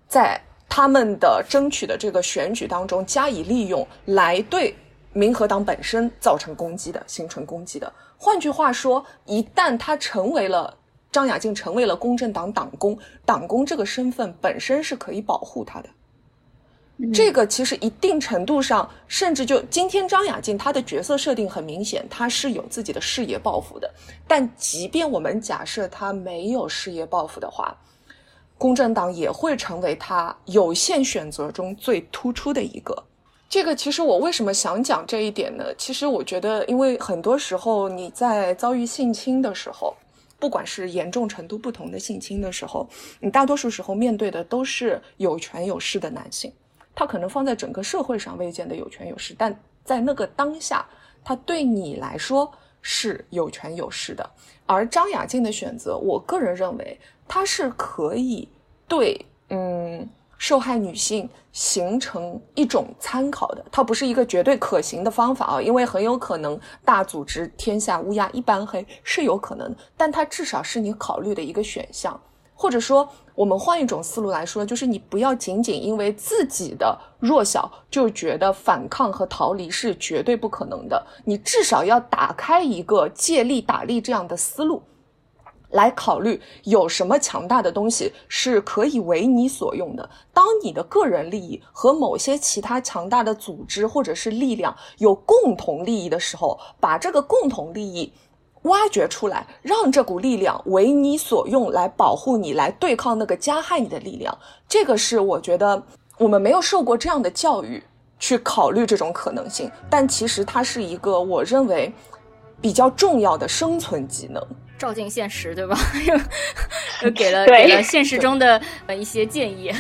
在他们的争取的这个选举当中加以利用，来对民和党本身造成攻击的，形成攻击的。换句话说，一旦他成为了。张雅静成为了公正党党工，党工这个身份本身是可以保护她的。这个其实一定程度上，甚至就今天张雅静她的角色设定很明显，她是有自己的事业抱负的。但即便我们假设她没有事业抱负的话，公正党也会成为她有限选择中最突出的一个。这个其实我为什么想讲这一点呢？其实我觉得，因为很多时候你在遭遇性侵的时候。不管是严重程度不同的性侵的时候，你大多数时候面对的都是有权有势的男性，他可能放在整个社会上未见得有权有势，但在那个当下，他对你来说是有权有势的。而张雅静的选择，我个人认为，他是可以对，嗯。受害女性形成一种参考的，它不是一个绝对可行的方法啊，因为很有可能大组织天下乌鸦一般黑是有可能，但它至少是你考虑的一个选项。或者说，我们换一种思路来说，就是你不要仅仅因为自己的弱小就觉得反抗和逃离是绝对不可能的，你至少要打开一个借力打力这样的思路。来考虑有什么强大的东西是可以为你所用的。当你的个人利益和某些其他强大的组织或者是力量有共同利益的时候，把这个共同利益挖掘出来，让这股力量为你所用，来保护你，来对抗那个加害你的力量。这个是我觉得我们没有受过这样的教育去考虑这种可能性，但其实它是一个我认为比较重要的生存技能。照进现实，对吧？又又给了给了现实中的呃一些建议。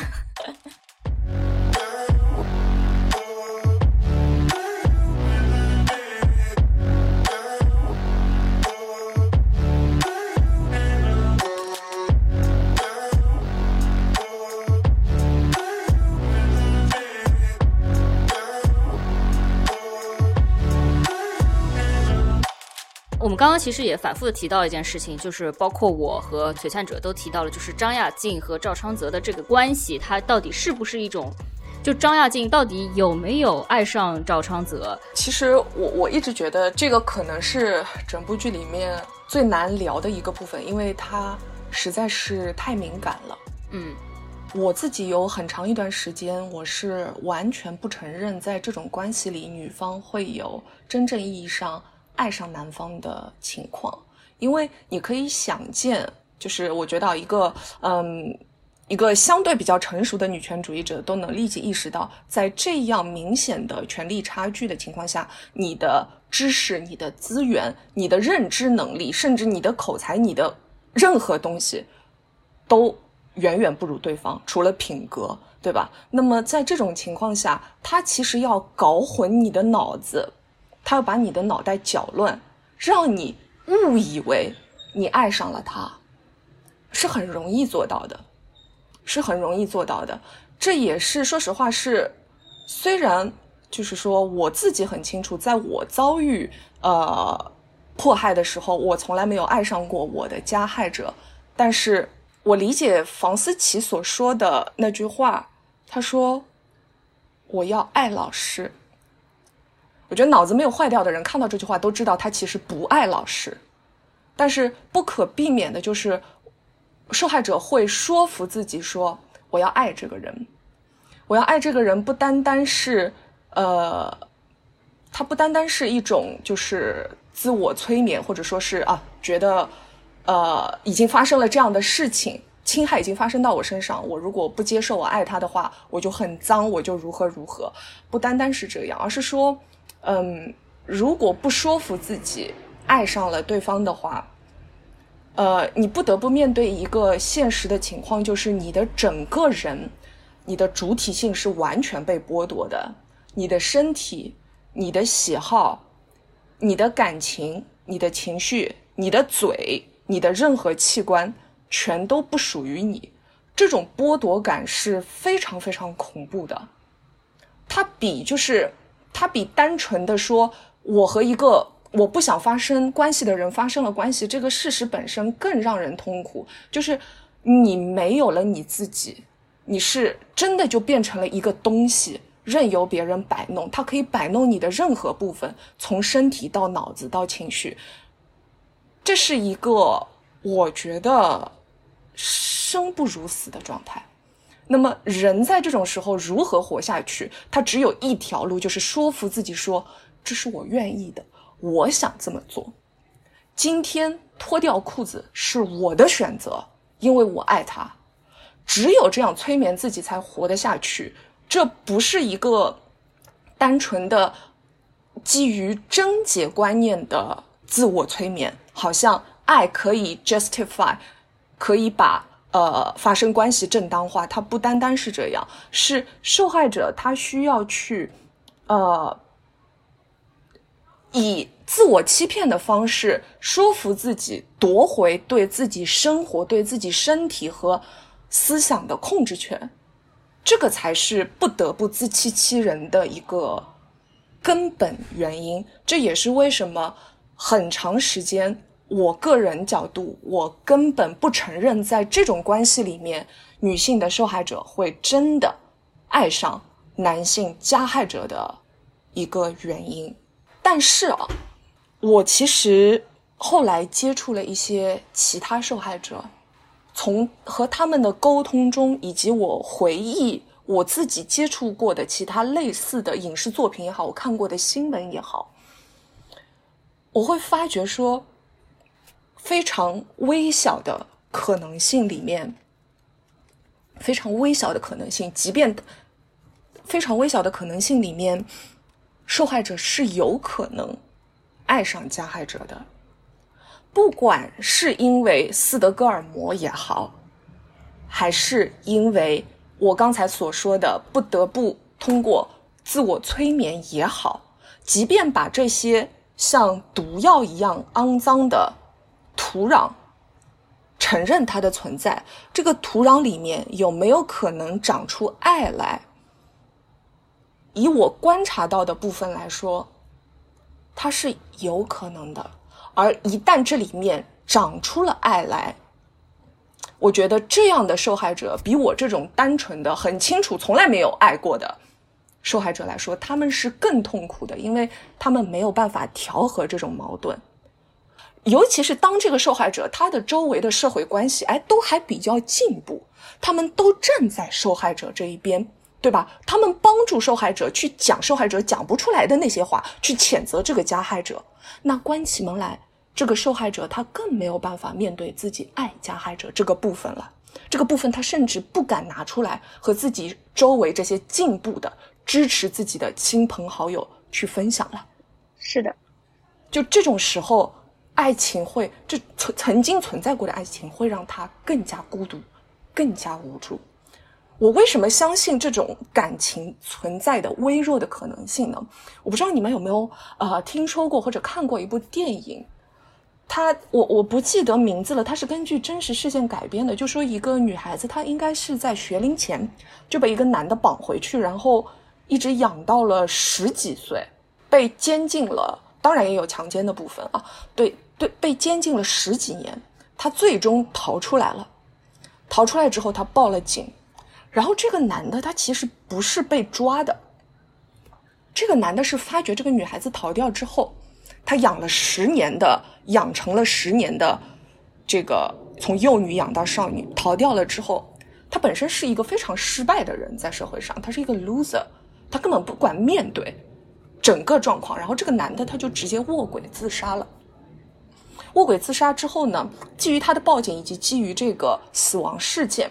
我们刚刚其实也反复的提到一件事情，就是包括我和璀璨者都提到了，就是张亚静和赵昌泽的这个关系，它到底是不是一种，就张亚静到底有没有爱上赵昌泽？其实我我一直觉得这个可能是整部剧里面最难聊的一个部分，因为它实在是太敏感了。嗯。我自己有很长一段时间，我是完全不承认在这种关系里，女方会有真正意义上爱上男方的情况。因为你可以想见，就是我觉得一个嗯，一个相对比较成熟的女权主义者都能立即意识到，在这样明显的权力差距的情况下，你的知识、你的资源、你的认知能力，甚至你的口才、你的任何东西，都。远远不如对方，除了品格，对吧？那么在这种情况下，他其实要搞混你的脑子，他要把你的脑袋搅乱，让你误以为你爱上了他，是很容易做到的，是很容易做到的。这也是说实话是，虽然就是说我自己很清楚，在我遭遇呃迫害的时候，我从来没有爱上过我的加害者，但是。我理解房思琪所说的那句话，他说：“我要爱老师。”我觉得脑子没有坏掉的人看到这句话都知道他其实不爱老师，但是不可避免的就是受害者会说服自己说：“我要爱这个人，我要爱这个人。”不单单是呃，他不单单是一种就是自我催眠，或者说是啊觉得。呃，已经发生了这样的事情，侵害已经发生到我身上。我如果不接受我爱他的话，我就很脏，我就如何如何。不单单是这样，而是说，嗯，如果不说服自己爱上了对方的话，呃，你不得不面对一个现实的情况，就是你的整个人，你的主体性是完全被剥夺的。你的身体、你的喜好、你的感情、你的情绪、你的嘴。你的任何器官全都不属于你，这种剥夺感是非常非常恐怖的。它比就是它比单纯的说我和一个我不想发生关系的人发生了关系这个事实本身更让人痛苦。就是你没有了你自己，你是真的就变成了一个东西，任由别人摆弄。它可以摆弄你的任何部分，从身体到脑子到情绪。这是一个我觉得生不如死的状态。那么，人在这种时候如何活下去？他只有一条路，就是说服自己说：“这是我愿意的，我想这么做。今天脱掉裤子是我的选择，因为我爱他。只有这样催眠自己，才活得下去。这不是一个单纯的基于贞洁观念的自我催眠。”好像爱可以 justify，可以把呃发生关系正当化，它不单单是这样，是受害者他需要去呃以自我欺骗的方式说服自己夺回对自己生活、对自己身体和思想的控制权，这个才是不得不自欺欺人的一个根本原因。这也是为什么。很长时间，我个人角度，我根本不承认，在这种关系里面，女性的受害者会真的爱上男性加害者的一个原因。但是啊，我其实后来接触了一些其他受害者，从和他们的沟通中，以及我回忆我自己接触过的其他类似的影视作品也好，我看过的新闻也好。我会发觉说，非常微小的可能性里面，非常微小的可能性，即便非常微小的可能性里面，受害者是有可能爱上加害者的，不管是因为斯德哥尔摩也好，还是因为我刚才所说的不得不通过自我催眠也好，即便把这些。像毒药一样肮脏的土壤，承认它的存在。这个土壤里面有没有可能长出爱来？以我观察到的部分来说，它是有可能的。而一旦这里面长出了爱来，我觉得这样的受害者比我这种单纯的、很清楚、从来没有爱过的受害者来说，他们是更痛苦的，因为他们没有办法调和这种矛盾。尤其是当这个受害者他的周围的社会关系，哎，都还比较进步，他们都站在受害者这一边。对吧？他们帮助受害者去讲受害者讲不出来的那些话，去谴责这个加害者。那关起门来，这个受害者他更没有办法面对自己爱加害者这个部分了。这个部分他甚至不敢拿出来和自己周围这些进步的、支持自己的亲朋好友去分享了。是的，就这种时候，爱情会这曾曾经存在过的爱情会让他更加孤独，更加无助。我为什么相信这种感情存在的微弱的可能性呢？我不知道你们有没有呃听说过或者看过一部电影，它我我不记得名字了，它是根据真实事件改编的。就说一个女孩子，她应该是在学龄前就被一个男的绑回去，然后一直养到了十几岁，被监禁了，当然也有强奸的部分啊。对对，被监禁了十几年，她最终逃出来了。逃出来之后，她报了警。然后这个男的他其实不是被抓的，这个男的是发觉这个女孩子逃掉之后，他养了十年的，养成了十年的，这个从幼女养到少女，逃掉了之后，他本身是一个非常失败的人，在社会上他是一个 loser，他根本不管面对整个状况，然后这个男的他就直接卧轨自杀了。卧轨自杀之后呢，基于他的报警以及基于这个死亡事件。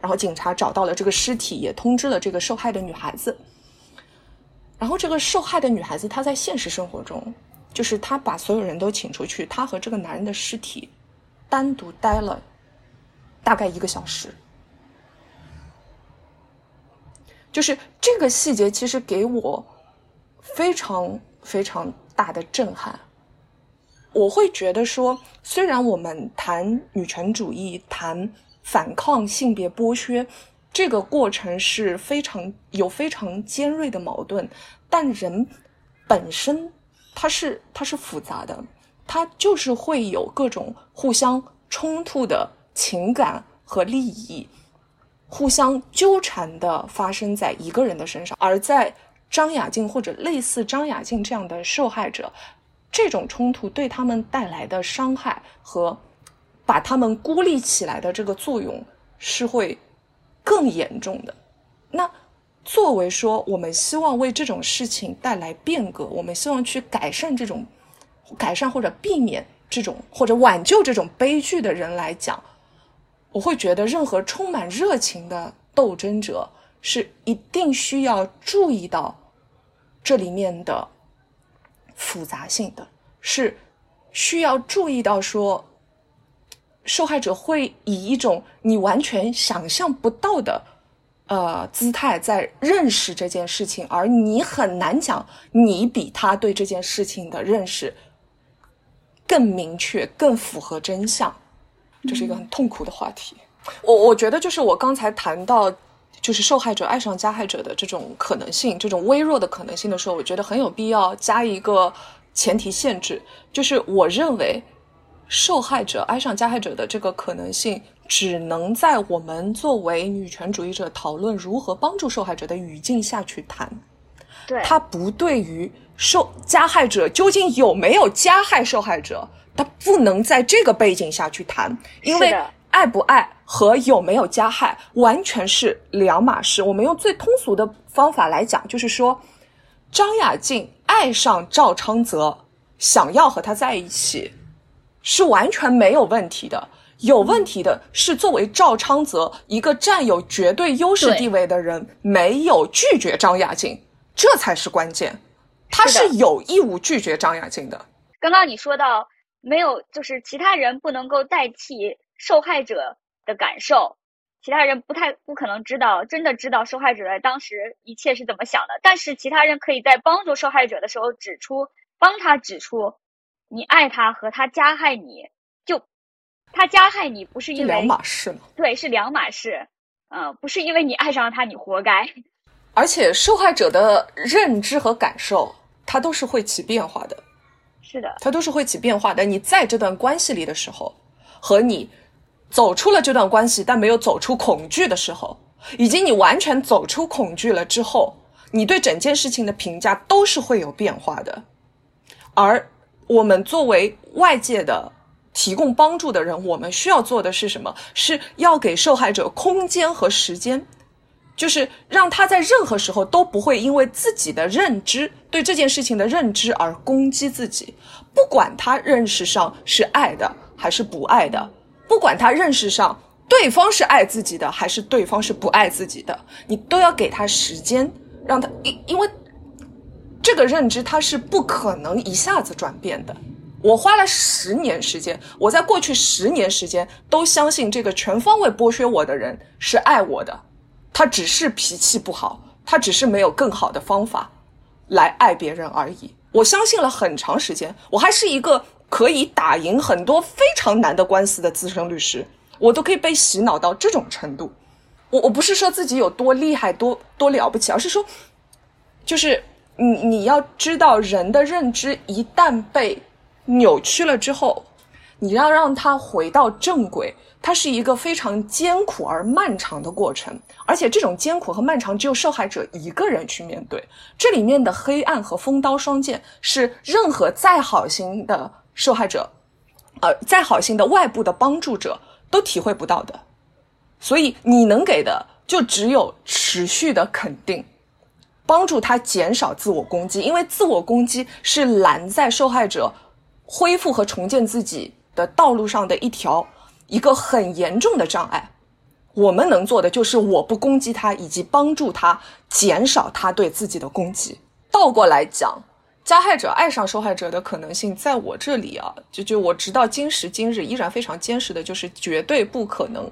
然后警察找到了这个尸体，也通知了这个受害的女孩子。然后这个受害的女孩子，她在现实生活中，就是她把所有人都请出去，她和这个男人的尸体单独待了大概一个小时。就是这个细节，其实给我非常非常大的震撼。我会觉得说，虽然我们谈女权主义，谈。反抗性别剥削，这个过程是非常有非常尖锐的矛盾，但人本身它是它是复杂的，它就是会有各种互相冲突的情感和利益，互相纠缠的发生在一个人的身上，而在张雅静或者类似张雅静这样的受害者，这种冲突对他们带来的伤害和。把他们孤立起来的这个作用是会更严重的。那作为说，我们希望为这种事情带来变革，我们希望去改善这种改善或者避免这种或者挽救这种悲剧的人来讲，我会觉得任何充满热情的斗争者是一定需要注意到这里面的复杂性的，是需要注意到说。受害者会以一种你完全想象不到的，呃，姿态在认识这件事情，而你很难讲你比他对这件事情的认识更明确、更符合真相。这是一个很痛苦的话题。我我觉得就是我刚才谈到，就是受害者爱上加害者的这种可能性，这种微弱的可能性的时候，我觉得很有必要加一个前提限制，就是我认为。受害者爱上加害者的这个可能性，只能在我们作为女权主义者讨论如何帮助受害者的语境下去谈。对，它不对于受加害者究竟有没有加害受害者，它不能在这个背景下去谈，因为爱不爱和有没有加害完全是两码事。我们用最通俗的方法来讲，就是说，张雅静爱上赵昌泽，想要和他在一起。是完全没有问题的，有问题的是作为赵昌泽一个占有绝对优势地位的人，没有拒绝张雅静，这才是关键。他是有义务拒绝张雅静的。刚刚你说到没有，就是其他人不能够代替受害者的感受，其他人不太不可能知道，真的知道受害者在当时一切是怎么想的。但是其他人可以在帮助受害者的时候指出，帮他指出。你爱他和他加害你，就他加害你不是因为两码事吗？对，是两码事。嗯，不是因为你爱上了他，你活该。而且受害者的认知和感受，他都是会起变化的。是的，它都是会起变化的。你在这段关系里的时候，和你走出了这段关系但没有走出恐惧的时候，以及你完全走出恐惧了之后，你对整件事情的评价都是会有变化的。而我们作为外界的提供帮助的人，我们需要做的是什么？是要给受害者空间和时间。就是让他在任何时候都不会因为自己的认知对这件事情的认知而攻击自己，不管他认识上是爱的还是不爱的，不管他认识上对方是爱自己的还是对方是不爱自己的，你都要给他时间，让他因因为这个认知他是不可能一下子转变的。我花了十年时间，我在过去十年时间都相信这个全方位剥削我的人是爱我的。他只是脾气不好，他只是没有更好的方法来爱别人而已。我相信了很长时间，我还是一个可以打赢很多非常难的官司的资深律师，我都可以被洗脑到这种程度。我我不是说自己有多厉害、多多了不起，而是说，就是你你要知道，人的认知一旦被扭曲了之后，你要让他回到正轨。它是一个非常艰苦而漫长的过程，而且这种艰苦和漫长只有受害者一个人去面对。这里面的黑暗和锋刀双剑是任何再好心的受害者，呃，再好心的外部的帮助者都体会不到的。所以你能给的就只有持续的肯定，帮助他减少自我攻击，因为自我攻击是拦在受害者恢复和重建自己的道路上的一条。一个很严重的障碍，我们能做的就是我不攻击他，以及帮助他减少他对自己的攻击。倒过来讲，加害者爱上受害者的可能性，在我这里啊，就就我直到今时今日依然非常坚实的，就是绝对不可能。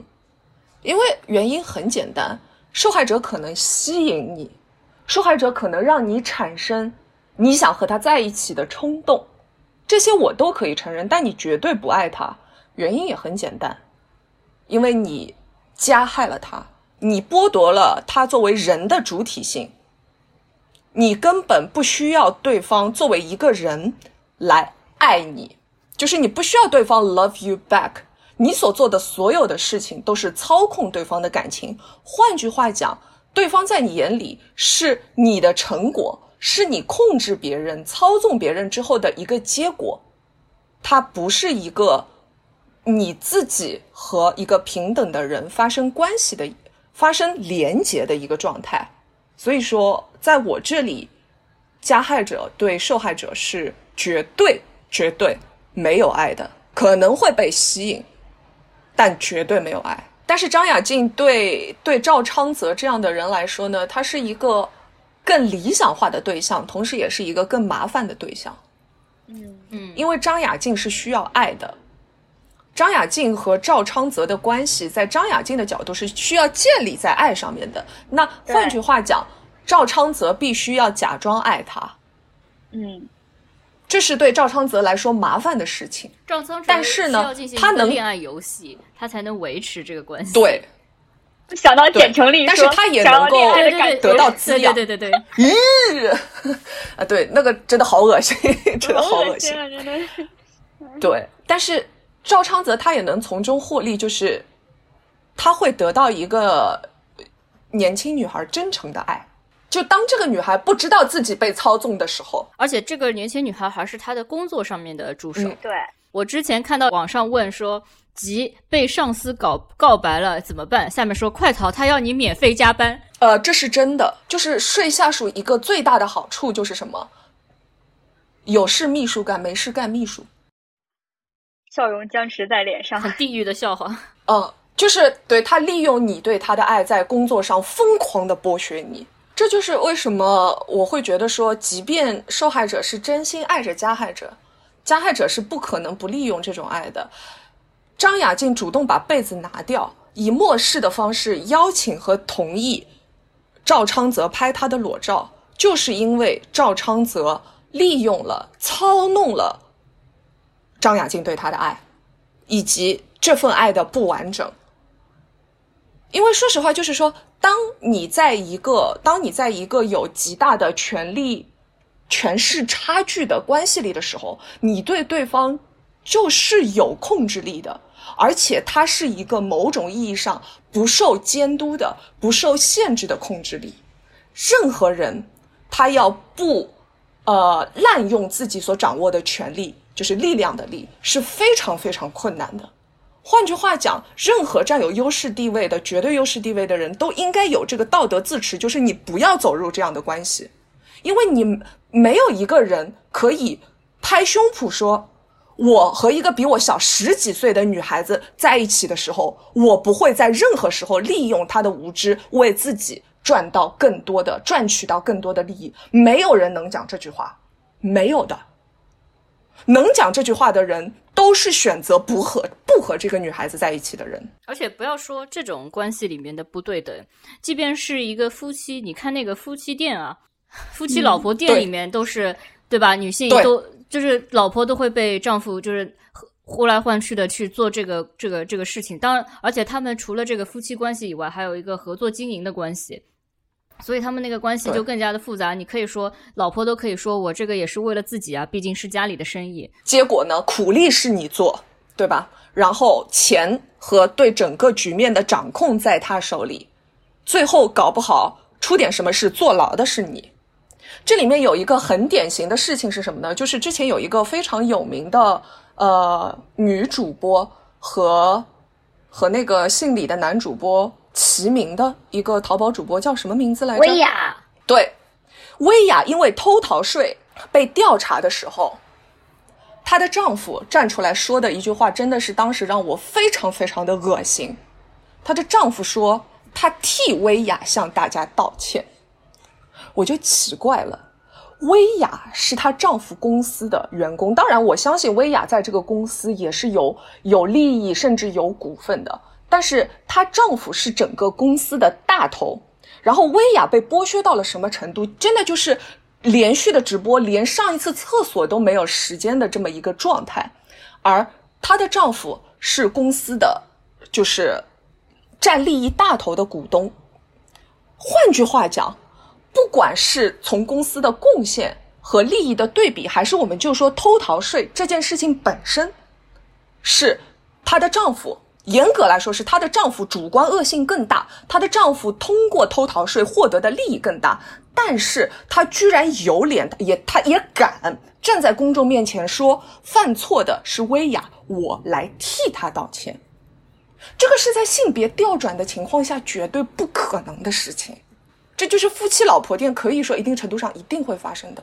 因为原因很简单，受害者可能吸引你，受害者可能让你产生你想和他在一起的冲动，这些我都可以承认，但你绝对不爱他。原因也很简单，因为你加害了他，你剥夺了他作为人的主体性，你根本不需要对方作为一个人来爱你，就是你不需要对方 love you back，你所做的所有的事情都是操控对方的感情。换句话讲，对方在你眼里是你的成果，是你控制别人、操纵别人之后的一个结果，它不是一个。你自己和一个平等的人发生关系的、发生连结的一个状态，所以说，在我这里，加害者对受害者是绝对、绝对没有爱的，可能会被吸引，但绝对没有爱。但是张雅静对对赵昌泽这样的人来说呢，他是一个更理想化的对象，同时也是一个更麻烦的对象。嗯嗯，因为张雅静是需要爱的。张雅静和赵昌泽的关系，在张雅静的角度是需要建立在爱上面的。那换句话讲，赵昌泽必须要假装爱他。嗯，这是对赵昌泽来说麻烦的事情。赵昌泽，但是呢，他能恋爱游戏，他才能维持这个关系。对，想到简成立，但是他也能够得到滋养。对对对对，咦，啊，对，那个真的好恶心，真的好恶心，真的。对，但是。赵昌泽他也能从中获利，就是他会得到一个年轻女孩真诚的爱。就当这个女孩不知道自己被操纵的时候，而且这个年轻女孩还是他的工作上面的助手。对我之前看到网上问说，即被上司告告白了怎么办？下面说快逃，他要你免费加班。呃，这是真的。就是睡下属一个最大的好处就是什么？有事秘书干，没事干秘书。笑容僵持在脸上，很地狱的笑话。嗯，就是对他利用你对他的爱，在工作上疯狂的剥削你。这就是为什么我会觉得说，即便受害者是真心爱着加害者，加害者是不可能不利用这种爱的。张雅静主动把被子拿掉，以漠视的方式邀请和同意赵昌泽拍她的裸照，就是因为赵昌泽利用了、操弄了。张雅静对他的爱，以及这份爱的不完整。因为说实话，就是说，当你在一个当你在一个有极大的权力权势差距的关系里的时候，你对对方就是有控制力的，而且它是一个某种意义上不受监督的、不受限制的控制力。任何人他要不呃滥用自己所掌握的权利，就是力量的力，是非常非常困难的。换句话讲，任何占有优势地位的、绝对优势地位的人都应该有这个道德自持，就是你不要走入这样的关系，因为你没有一个人可以拍胸脯说，我和一个比我小十几岁的女孩子在一起的时候，我不会在任何时候利用她的无知为自己赚到更多的、赚取到更多的利益。没有人能讲这句话，没有的。能讲这句话的人，都是选择不和不和这个女孩子在一起的人。而且不要说这种关系里面的不对等，即便是一个夫妻，你看那个夫妻店啊，夫妻老婆店里面都是对吧？女性都就是老婆都会被丈夫就是呼来唤去的去做这个这个这个事情。当然，而且他们除了这个夫妻关系以外，还有一个合作经营的关系。所以他们那个关系就更加的复杂。你可以说，老婆都可以说我这个也是为了自己啊，毕竟是家里的生意。结果呢，苦力是你做，对吧？然后钱和对整个局面的掌控在他手里，最后搞不好出点什么事，坐牢的是你。这里面有一个很典型的事情是什么呢？就是之前有一个非常有名的呃女主播和和那个姓李的男主播。齐名的一个淘宝主播叫什么名字来着？薇娅。对，薇娅因为偷逃税被调查的时候，她的丈夫站出来说的一句话，真的是当时让我非常非常的恶心。她的丈夫说，他替薇娅向大家道歉。我就奇怪了，薇娅是她丈夫公司的员工，当然我相信薇娅在这个公司也是有有利益，甚至有股份的。但是她丈夫是整个公司的大头，然后薇娅被剥削到了什么程度？真的就是连续的直播，连上一次厕所都没有时间的这么一个状态。而她的丈夫是公司的，就是占利益大头的股东。换句话讲，不管是从公司的贡献和利益的对比，还是我们就说偷逃税这件事情本身，是她的丈夫。严格来说，是她的丈夫主观恶性更大，她的丈夫通过偷逃税获得的利益更大，但是她居然有脸，也她也敢站在公众面前说犯错的是薇娅，我来替她道歉，这个是在性别调转的情况下绝对不可能的事情，这就是夫妻老婆店可以说一定程度上一定会发生的。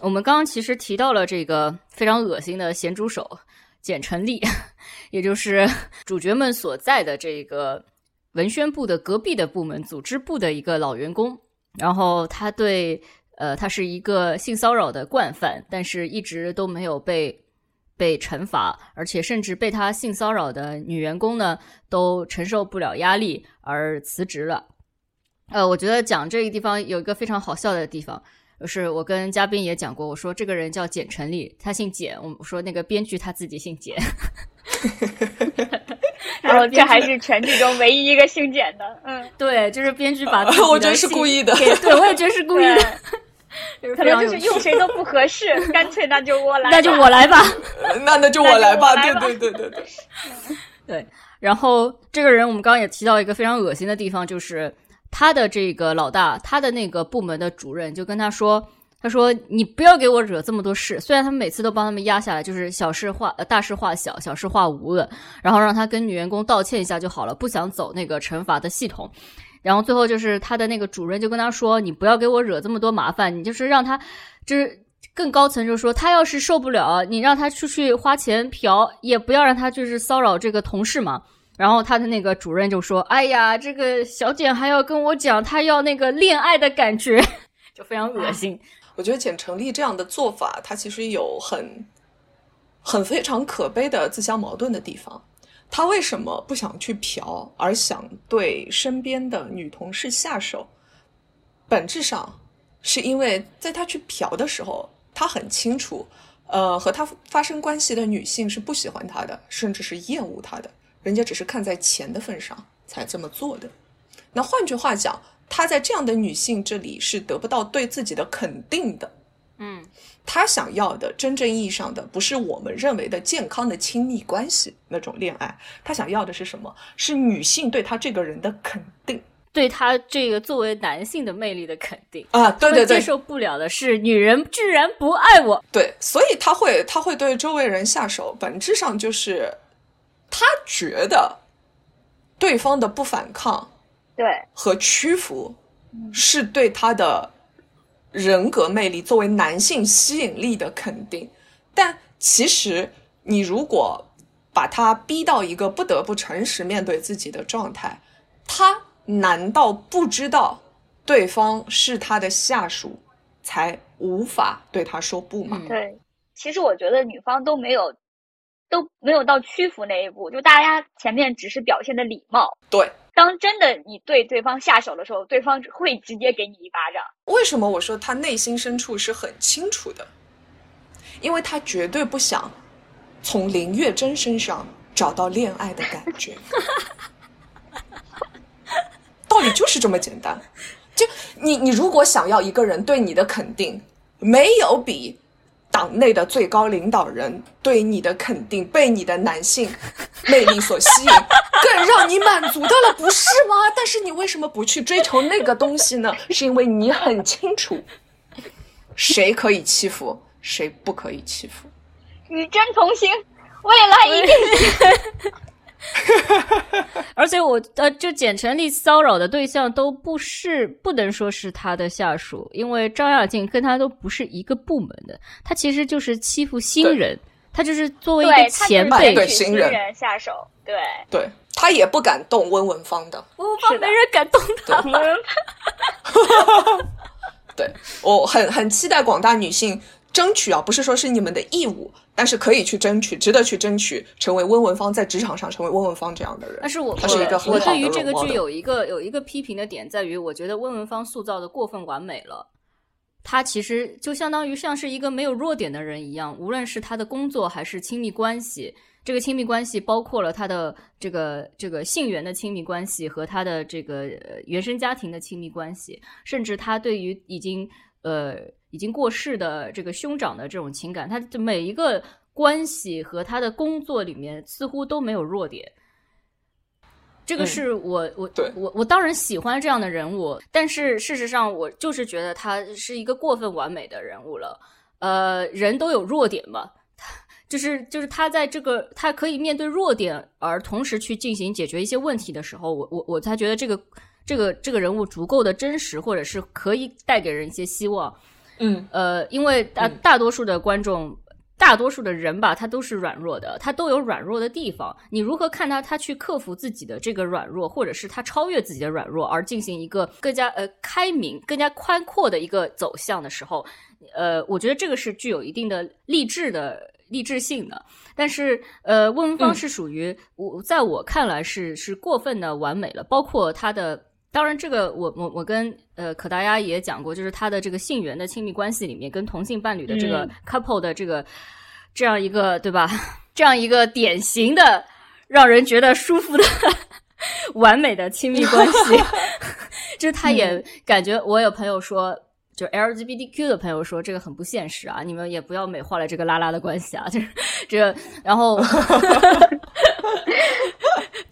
我们刚刚其实提到了这个非常恶心的咸猪手。简成立，也就是主角们所在的这个文宣部的隔壁的部门组织部的一个老员工。然后他对，呃，他是一个性骚扰的惯犯，但是一直都没有被被惩罚，而且甚至被他性骚扰的女员工呢都承受不了压力而辞职了。呃，我觉得讲这个地方有一个非常好笑的地方。就是我跟嘉宾也讲过，我说这个人叫简成立，他姓简。我说那个编剧他自己姓简，然后这还是全剧中唯一一个姓简的。嗯，对，就是编剧把我觉得是故意的，对我也觉得是故意的。可能就是用谁都不合适，干脆那就我来，那就我来吧。那那就我来吧。对对对对对。对，然后这个人我们刚刚也提到一个非常恶心的地方，就是。他的这个老大，他的那个部门的主任就跟他说：“他说你不要给我惹这么多事。虽然他们每次都帮他们压下来，就是小事化大事化小，小事化无的，然后让他跟女员工道歉一下就好了，不想走那个惩罚的系统。然后最后就是他的那个主任就跟他说：你不要给我惹这么多麻烦，你就是让他就是更高层就是说他要是受不了，你让他出去花钱嫖，也不要让他就是骚扰这个同事嘛。”然后他的那个主任就说：“哎呀，这个小简还要跟我讲，他要那个恋爱的感觉，就非常恶心。”我觉得简成立这样的做法，他其实有很、很非常可悲的自相矛盾的地方。他为什么不想去嫖，而想对身边的女同事下手？本质上是因为在他去嫖的时候，他很清楚，呃，和他发生关系的女性是不喜欢他的，甚至是厌恶他的。人家只是看在钱的份上才这么做的。那换句话讲，他在这样的女性这里是得不到对自己的肯定的，嗯，他想要的真正意义上的不是我们认为的健康的亲密关系那种恋爱，他想要的是什么？是女性对他这个人的肯定。对他这个作为男性的魅力的肯定啊，对对对，接受不了的是女人居然不爱我，对，所以他会他会对周围人下手，本质上就是他觉得对方的不反抗，对和屈服是对他的人格魅力作为男性吸引力的肯定，但其实你如果把他逼到一个不得不诚实面对自己的状态，他。难道不知道对方是他的下属，才无法对他说不吗？对，其实我觉得女方都没有都没有到屈服那一步，就大家前面只是表现的礼貌。对，当真的你对对方下手的时候，对方会直接给你一巴掌。为什么我说他内心深处是很清楚的？因为他绝对不想从林月珍身上找到恋爱的感觉。道理就是这么简单，就你你如果想要一个人对你的肯定，没有比党内的最高领导人对你的肯定被你的男性魅力所吸引，更让你满足的了，不是吗？但是你为什么不去追求那个东西呢？是因为你很清楚，谁可以欺负，谁不可以欺负。与真同行，未来一定。而且我呃，就简成立骚扰的对象都不是，不能说是他的下属，因为张亚静跟他都不是一个部门的，他其实就是欺负新人，他就是作为一个前辈。对新人。下手，对。对，他也不敢动温文芳的，温文芳没人敢动他，对 我很很期待广大女性。争取啊，不是说是你们的义务，但是可以去争取，值得去争取，成为温文芳在职场上成为温文芳这样的人。但是我他是一个很好的我对于这个剧有一个有一个批评的点在于，我觉得温文芳塑造的过分完美了。他其实就相当于像是一个没有弱点的人一样，无论是他的工作还是亲密关系，这个亲密关系包括了他的这个这个性缘的亲密关系和他的这个原生家庭的亲密关系，甚至他对于已经呃。已经过世的这个兄长的这种情感，他的每一个关系和他的工作里面似乎都没有弱点。这个是我我我我当然喜欢这样的人物，但是事实上我就是觉得他是一个过分完美的人物了。呃，人都有弱点嘛，就是就是他在这个他可以面对弱点而同时去进行解决一些问题的时候，我我我才觉得这个这个这个人物足够的真实，或者是可以带给人一些希望。嗯，呃，因为大大多数的观众，大多数的人吧，他都是软弱的，他都有软弱的地方。你如何看他，他去克服自己的这个软弱，或者是他超越自己的软弱，而进行一个更加呃开明、更加宽阔的一个走向的时候，呃，我觉得这个是具有一定的励志的励志性的。但是，呃，温文芳是属于我，在我看来是是过分的完美了，包括他的。当然，这个我我我跟呃可达鸭也讲过，就是他的这个性缘的亲密关系里面，跟同性伴侣的这个 couple 的这个这样一个对吧？这样一个典型的让人觉得舒服的 完美的亲密关系，就是他也感觉我有朋友说。就 LGBTQ 的朋友说这个很不现实啊，你们也不要美化了这个拉拉的关系啊，就是这个，然后，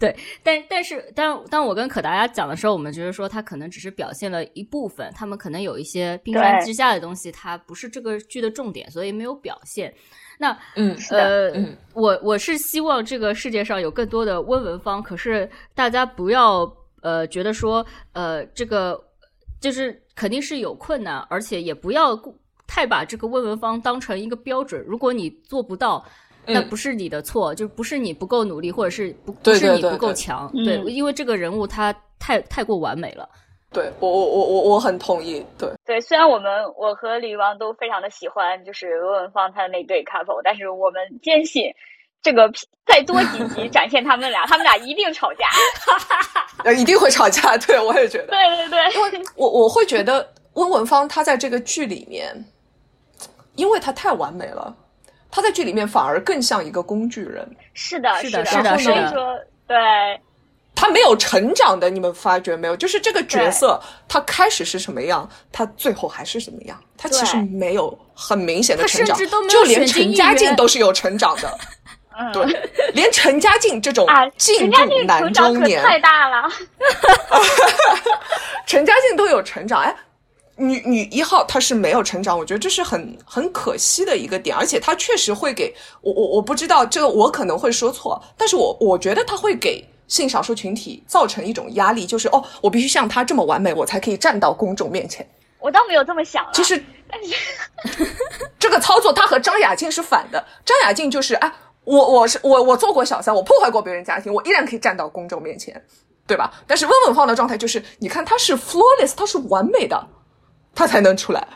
对，但但是当当我跟可达鸭讲的时候，我们觉得说他可能只是表现了一部分，他们可能有一些冰山之下的东西，它不是这个剧的重点，所以没有表现。那嗯呃，我我是希望这个世界上有更多的温文方，可是大家不要呃觉得说呃这个就是。肯定是有困难，而且也不要太把这个温文方当成一个标准。如果你做不到，那不是你的错，就不是你不够努力，或者是不不是你不够强。对，因为这个人物他太太过完美了。对我我我我我很同意。对对，虽然我们我和李王都非常的喜欢就是温文芳他的那对 couple，但是我们坚信。这个再多几集展现他们俩，他们俩一定吵架，呃，一定会吵架。对，我也觉得。对对对，因为我我会觉得温文芳她在这个剧里面，因为她太完美了，她在剧里面反而更像一个工具人。是的，是的，是的，所以说，对，他没有成长的，你们发觉没有？就是这个角色，他开始是什么样，他最后还是什么样？他其实没有很明显的成长，就连陈嘉靖都是有成长的。对，连陈嘉靖这种进步男中年太大了，陈嘉靖都有成长。哎，女女一号她是没有成长，我觉得这是很很可惜的一个点，而且她确实会给我我我不知道这个我可能会说错，但是我我觉得她会给性少数群体造成一种压力，就是哦，我必须像她这么完美，我才可以站到公众面前。我倒没有这么想，其实，但是 这个操作她和张雅静是反的，张雅静就是哎。我我是我我做过小三，我破坏过别人家庭，我依然可以站到公众面前，对吧？但是温文芳的状态就是，你看她是 flawless，她是完美的，他才能出来。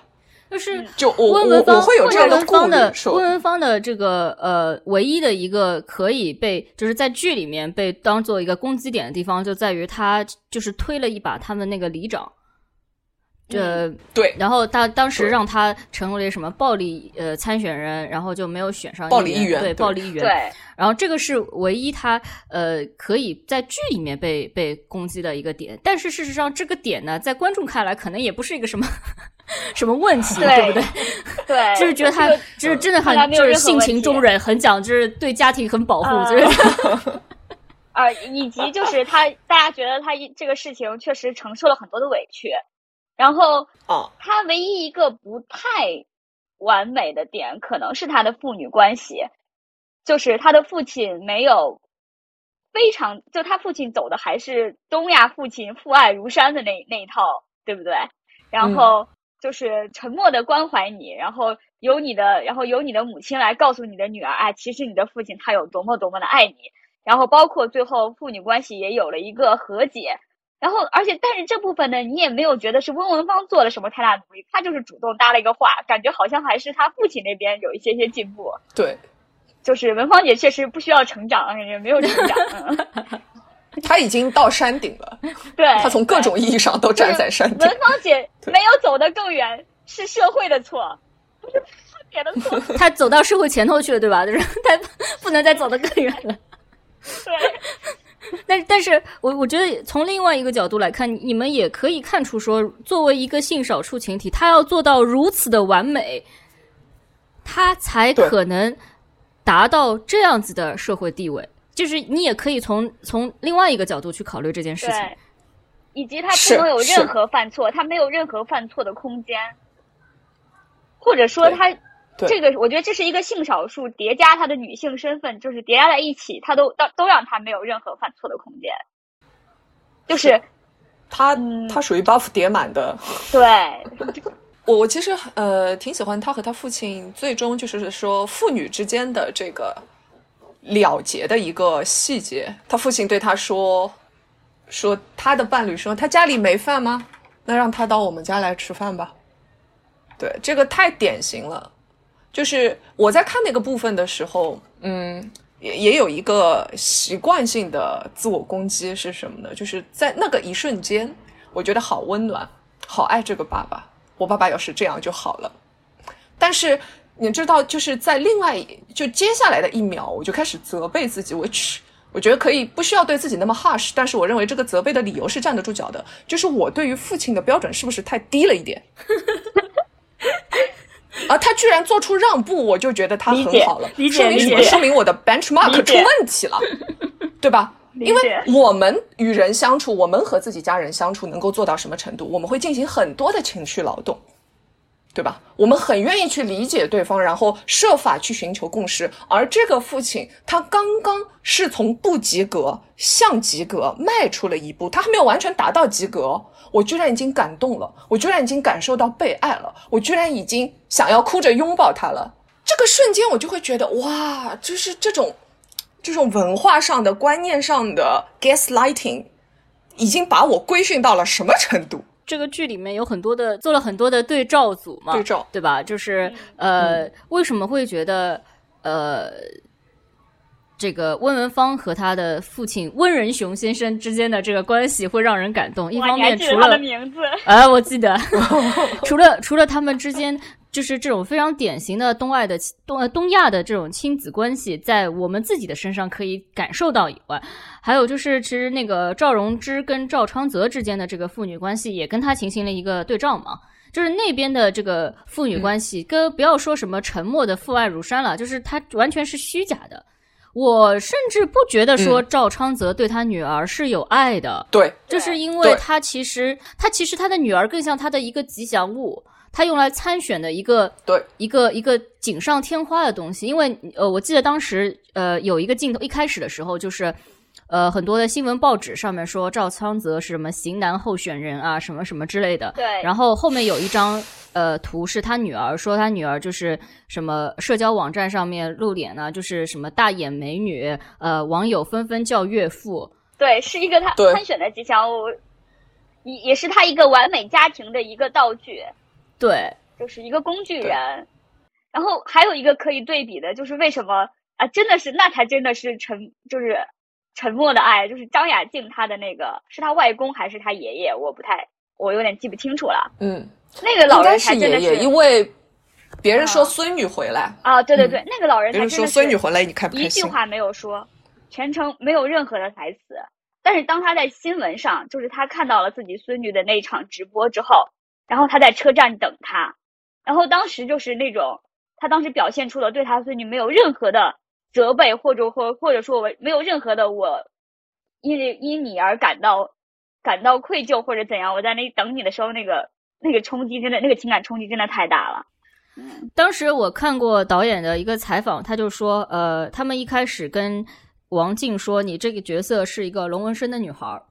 就是就我我我会有这样的顾虑。温文芳的这个呃，唯一的一个可以被就是在剧里面被当做一个攻击点的地方，就在于他就是推了一把他们那个里长。这对，然后他当时让他成为什么暴力呃参选人，然后就没有选上暴力议员，对暴力议员。对，然后这个是唯一他呃可以在剧里面被被攻击的一个点，但是事实上这个点呢，在观众看来可能也不是一个什么 什么问题，对不对？对，就是觉得他就是真的很就是性情中人，很讲就是对家庭很保护，就是啊，以及就是他大家觉得他这个事情确实承受了很多的委屈。然后，哦，他唯一一个不太完美的点，可能是他的父女关系，就是他的父亲没有非常，就他父亲走的还是东亚父亲父爱如山的那那一套，对不对？然后就是沉默的关怀你，然后由你的，然后由你的母亲来告诉你的女儿，哎，其实你的父亲他有多么多么的爱你，然后包括最后父女关系也有了一个和解。然后，而且，但是这部分呢，你也没有觉得是温文芳做了什么太大努力，他就是主动搭了一个话，感觉好像还是他父亲那边有一些些进步。对，就是文芳姐确实不需要成长，也没有成长。他已经到山顶了。对，他从各种意义上都站在山顶。文芳姐没有走得更远，是社会的错，不是姐的错。他走到社会前头去了，对吧？就是他不能再走得更远了。对。但但是我我觉得从另外一个角度来看，你们也可以看出，说作为一个性少数群体，他要做到如此的完美，他才可能达到这样子的社会地位。就是你也可以从从另外一个角度去考虑这件事情，以及他不能有任何犯错，他没有任何犯错的空间，或者说他。这个我觉得这是一个性少数叠加他的女性身份，就是叠加在一起，他都都都让他没有任何犯错的空间。就是他他属于 buff 叠满的。对，我我其实呃挺喜欢他和他父亲最终就是说父女之间的这个了结的一个细节。他父亲对他说说他的伴侣说他家里没饭吗？那让他到我们家来吃饭吧。对，这个太典型了。就是我在看那个部分的时候，嗯，也也有一个习惯性的自我攻击是什么呢？就是在那个一瞬间，我觉得好温暖，好爱这个爸爸。我爸爸要是这样就好了。但是你知道，就是在另外就接下来的一秒，我就开始责备自己。我去，我觉得可以不需要对自己那么 harsh，但是我认为这个责备的理由是站得住脚的。就是我对于父亲的标准是不是太低了一点？啊，他居然做出让步，我就觉得他很好了。说明什么？说明我的 benchmark 出问题了，对吧？因为我们与人相处，我们和自己家人相处，能够做到什么程度？我们会进行很多的情绪劳动。对吧？我们很愿意去理解对方，然后设法去寻求共识。而这个父亲，他刚刚是从不及格向及格迈出了一步，他还没有完全达到及格。我居然已经感动了，我居然已经感受到被爱了，我居然已经想要哭着拥抱他了。这个瞬间，我就会觉得，哇，就是这种这种文化上的观念上的 gaslighting，已经把我规训到了什么程度？这个剧里面有很多的做了很多的对照组嘛，对照对吧？就是呃，为什么会觉得呃，这个温文芳和他的父亲温仁雄先生之间的这个关系会让人感动？一方面除了名字，哎，我记得，除了除了他们之间。就是这种非常典型的东爱的东呃东亚的这种亲子关系，在我们自己的身上可以感受到以外，还有就是其实那个赵荣之跟赵昌泽之间的这个父女关系，也跟他进行了一个对照嘛。就是那边的这个父女关系，跟不要说什么沉默的父爱如山了，就是他完全是虚假的。我甚至不觉得说赵昌泽对他女儿是有爱的，对，就是因为他其实他其实他的女儿更像他的一个吉祥物，他用来参选的一个对一个一个锦上添花的东西。因为呃，我记得当时呃有一个镜头，一开始的时候就是呃很多的新闻报纸上面说赵昌泽是什么型男候选人啊，什么什么之类的，对，然后后面有一张。呃，图是他女儿说，他女儿就是什么社交网站上面露脸呢，就是什么大眼美女，呃，网友纷纷叫岳父。对，是一个他参选的吉祥物，也也是他一个完美家庭的一个道具。对，就是一个工具人。然后还有一个可以对比的，就是为什么啊？真的是那才真的是沉，就是沉默的爱，就是张雅静她的那个是她外公还是她爷爷？我不太，我有点记不清楚了。嗯。那个老人才真的是，因为别人说孙女回来啊，对对对，那个老人别人说孙女回来，你开不开心？一句话没有说，全程没有任何的台词。但是当他在新闻上，就是他看到了自己孙女的那场直播之后，然后他在车站等他，然后当时就是那种他当时表现出了对他孙女没有任何的责备，或者或或者说我没有任何的我因因你而感到感到愧疚或者怎样，我在那等你的时候那个。那个冲击真的，那个情感冲击真的太大了。当时我看过导演的一个采访，他就说，呃，他们一开始跟王静说，你这个角色是一个龙纹身的女孩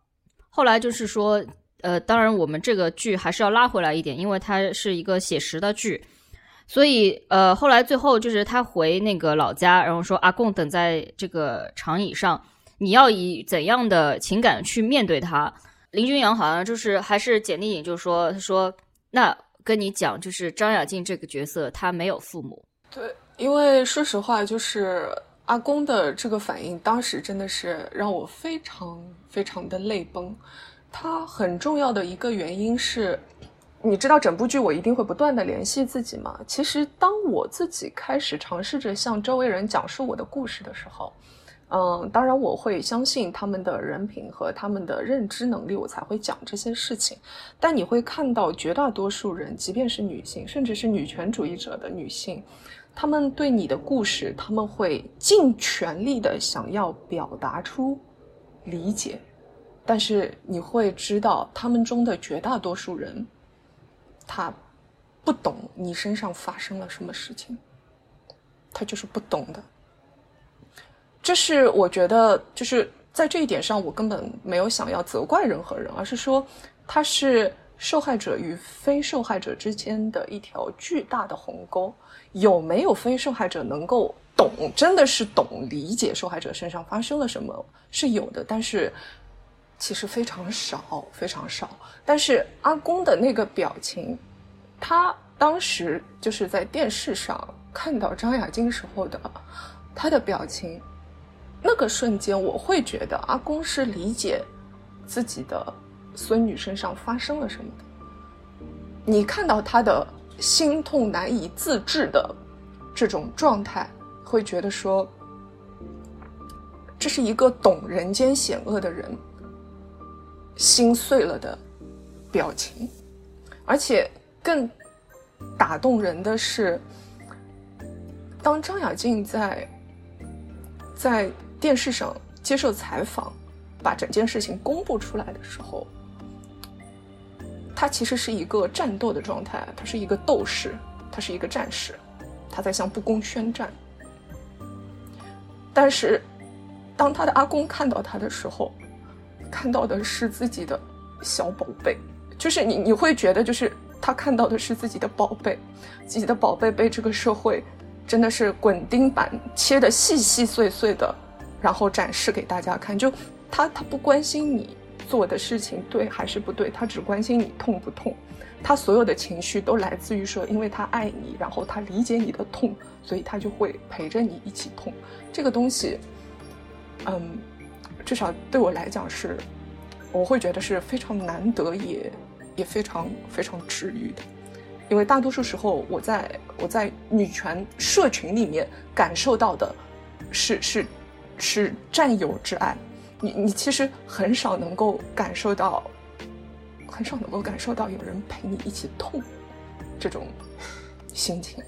后来就是说，呃，当然我们这个剧还是要拉回来一点，因为它是一个写实的剧，所以呃，后来最后就是他回那个老家，然后说阿贡等在这个长椅上，你要以怎样的情感去面对他？林君阳好像就是还是简历颖，就说他说那跟你讲，就是张雅静这个角色，她没有父母。对，因为说实话，就是阿公的这个反应，当时真的是让我非常非常的泪崩。它很重要的一个原因是，你知道整部剧我一定会不断的联系自己嘛。其实当我自己开始尝试着向周围人讲述我的故事的时候。嗯，当然我会相信他们的人品和他们的认知能力，我才会讲这些事情。但你会看到绝大多数人，即便是女性，甚至是女权主义者的女性，他们对你的故事，他们会尽全力的想要表达出理解，但是你会知道，他们中的绝大多数人，他不懂你身上发生了什么事情，他就是不懂的。这是我觉得，就是在这一点上，我根本没有想要责怪任何人，而是说，它是受害者与非受害者之间的一条巨大的鸿沟。有没有非受害者能够懂，真的是懂理解受害者身上发生了什么？是有的，但是其实非常少，非常少。但是阿公的那个表情，他当时就是在电视上看到张雅静时候的他的表情。那个瞬间，我会觉得阿公是理解自己的孙女身上发生了什么的。你看到他的心痛难以自制的这种状态，会觉得说，这是一个懂人间险恶的人心碎了的表情。而且更打动人的是，当张雅静在在。电视上接受采访，把整件事情公布出来的时候，他其实是一个战斗的状态，他是一个斗士，他是一个战士，他在向不公宣战。但是，当他的阿公看到他的时候，看到的是自己的小宝贝，就是你你会觉得，就是他看到的是自己的宝贝，自己的宝贝被这个社会真的是滚钉板切的细细碎碎的。然后展示给大家看，就他他不关心你做的事情对还是不对，他只关心你痛不痛。他所有的情绪都来自于说，因为他爱你，然后他理解你的痛，所以他就会陪着你一起痛。这个东西，嗯，至少对我来讲是，我会觉得是非常难得，也也非常非常治愈的。因为大多数时候我在我在女权社群里面感受到的，是是是战友之爱，你你其实很少能够感受到，很少能够感受到有人陪你一起痛，这种心情。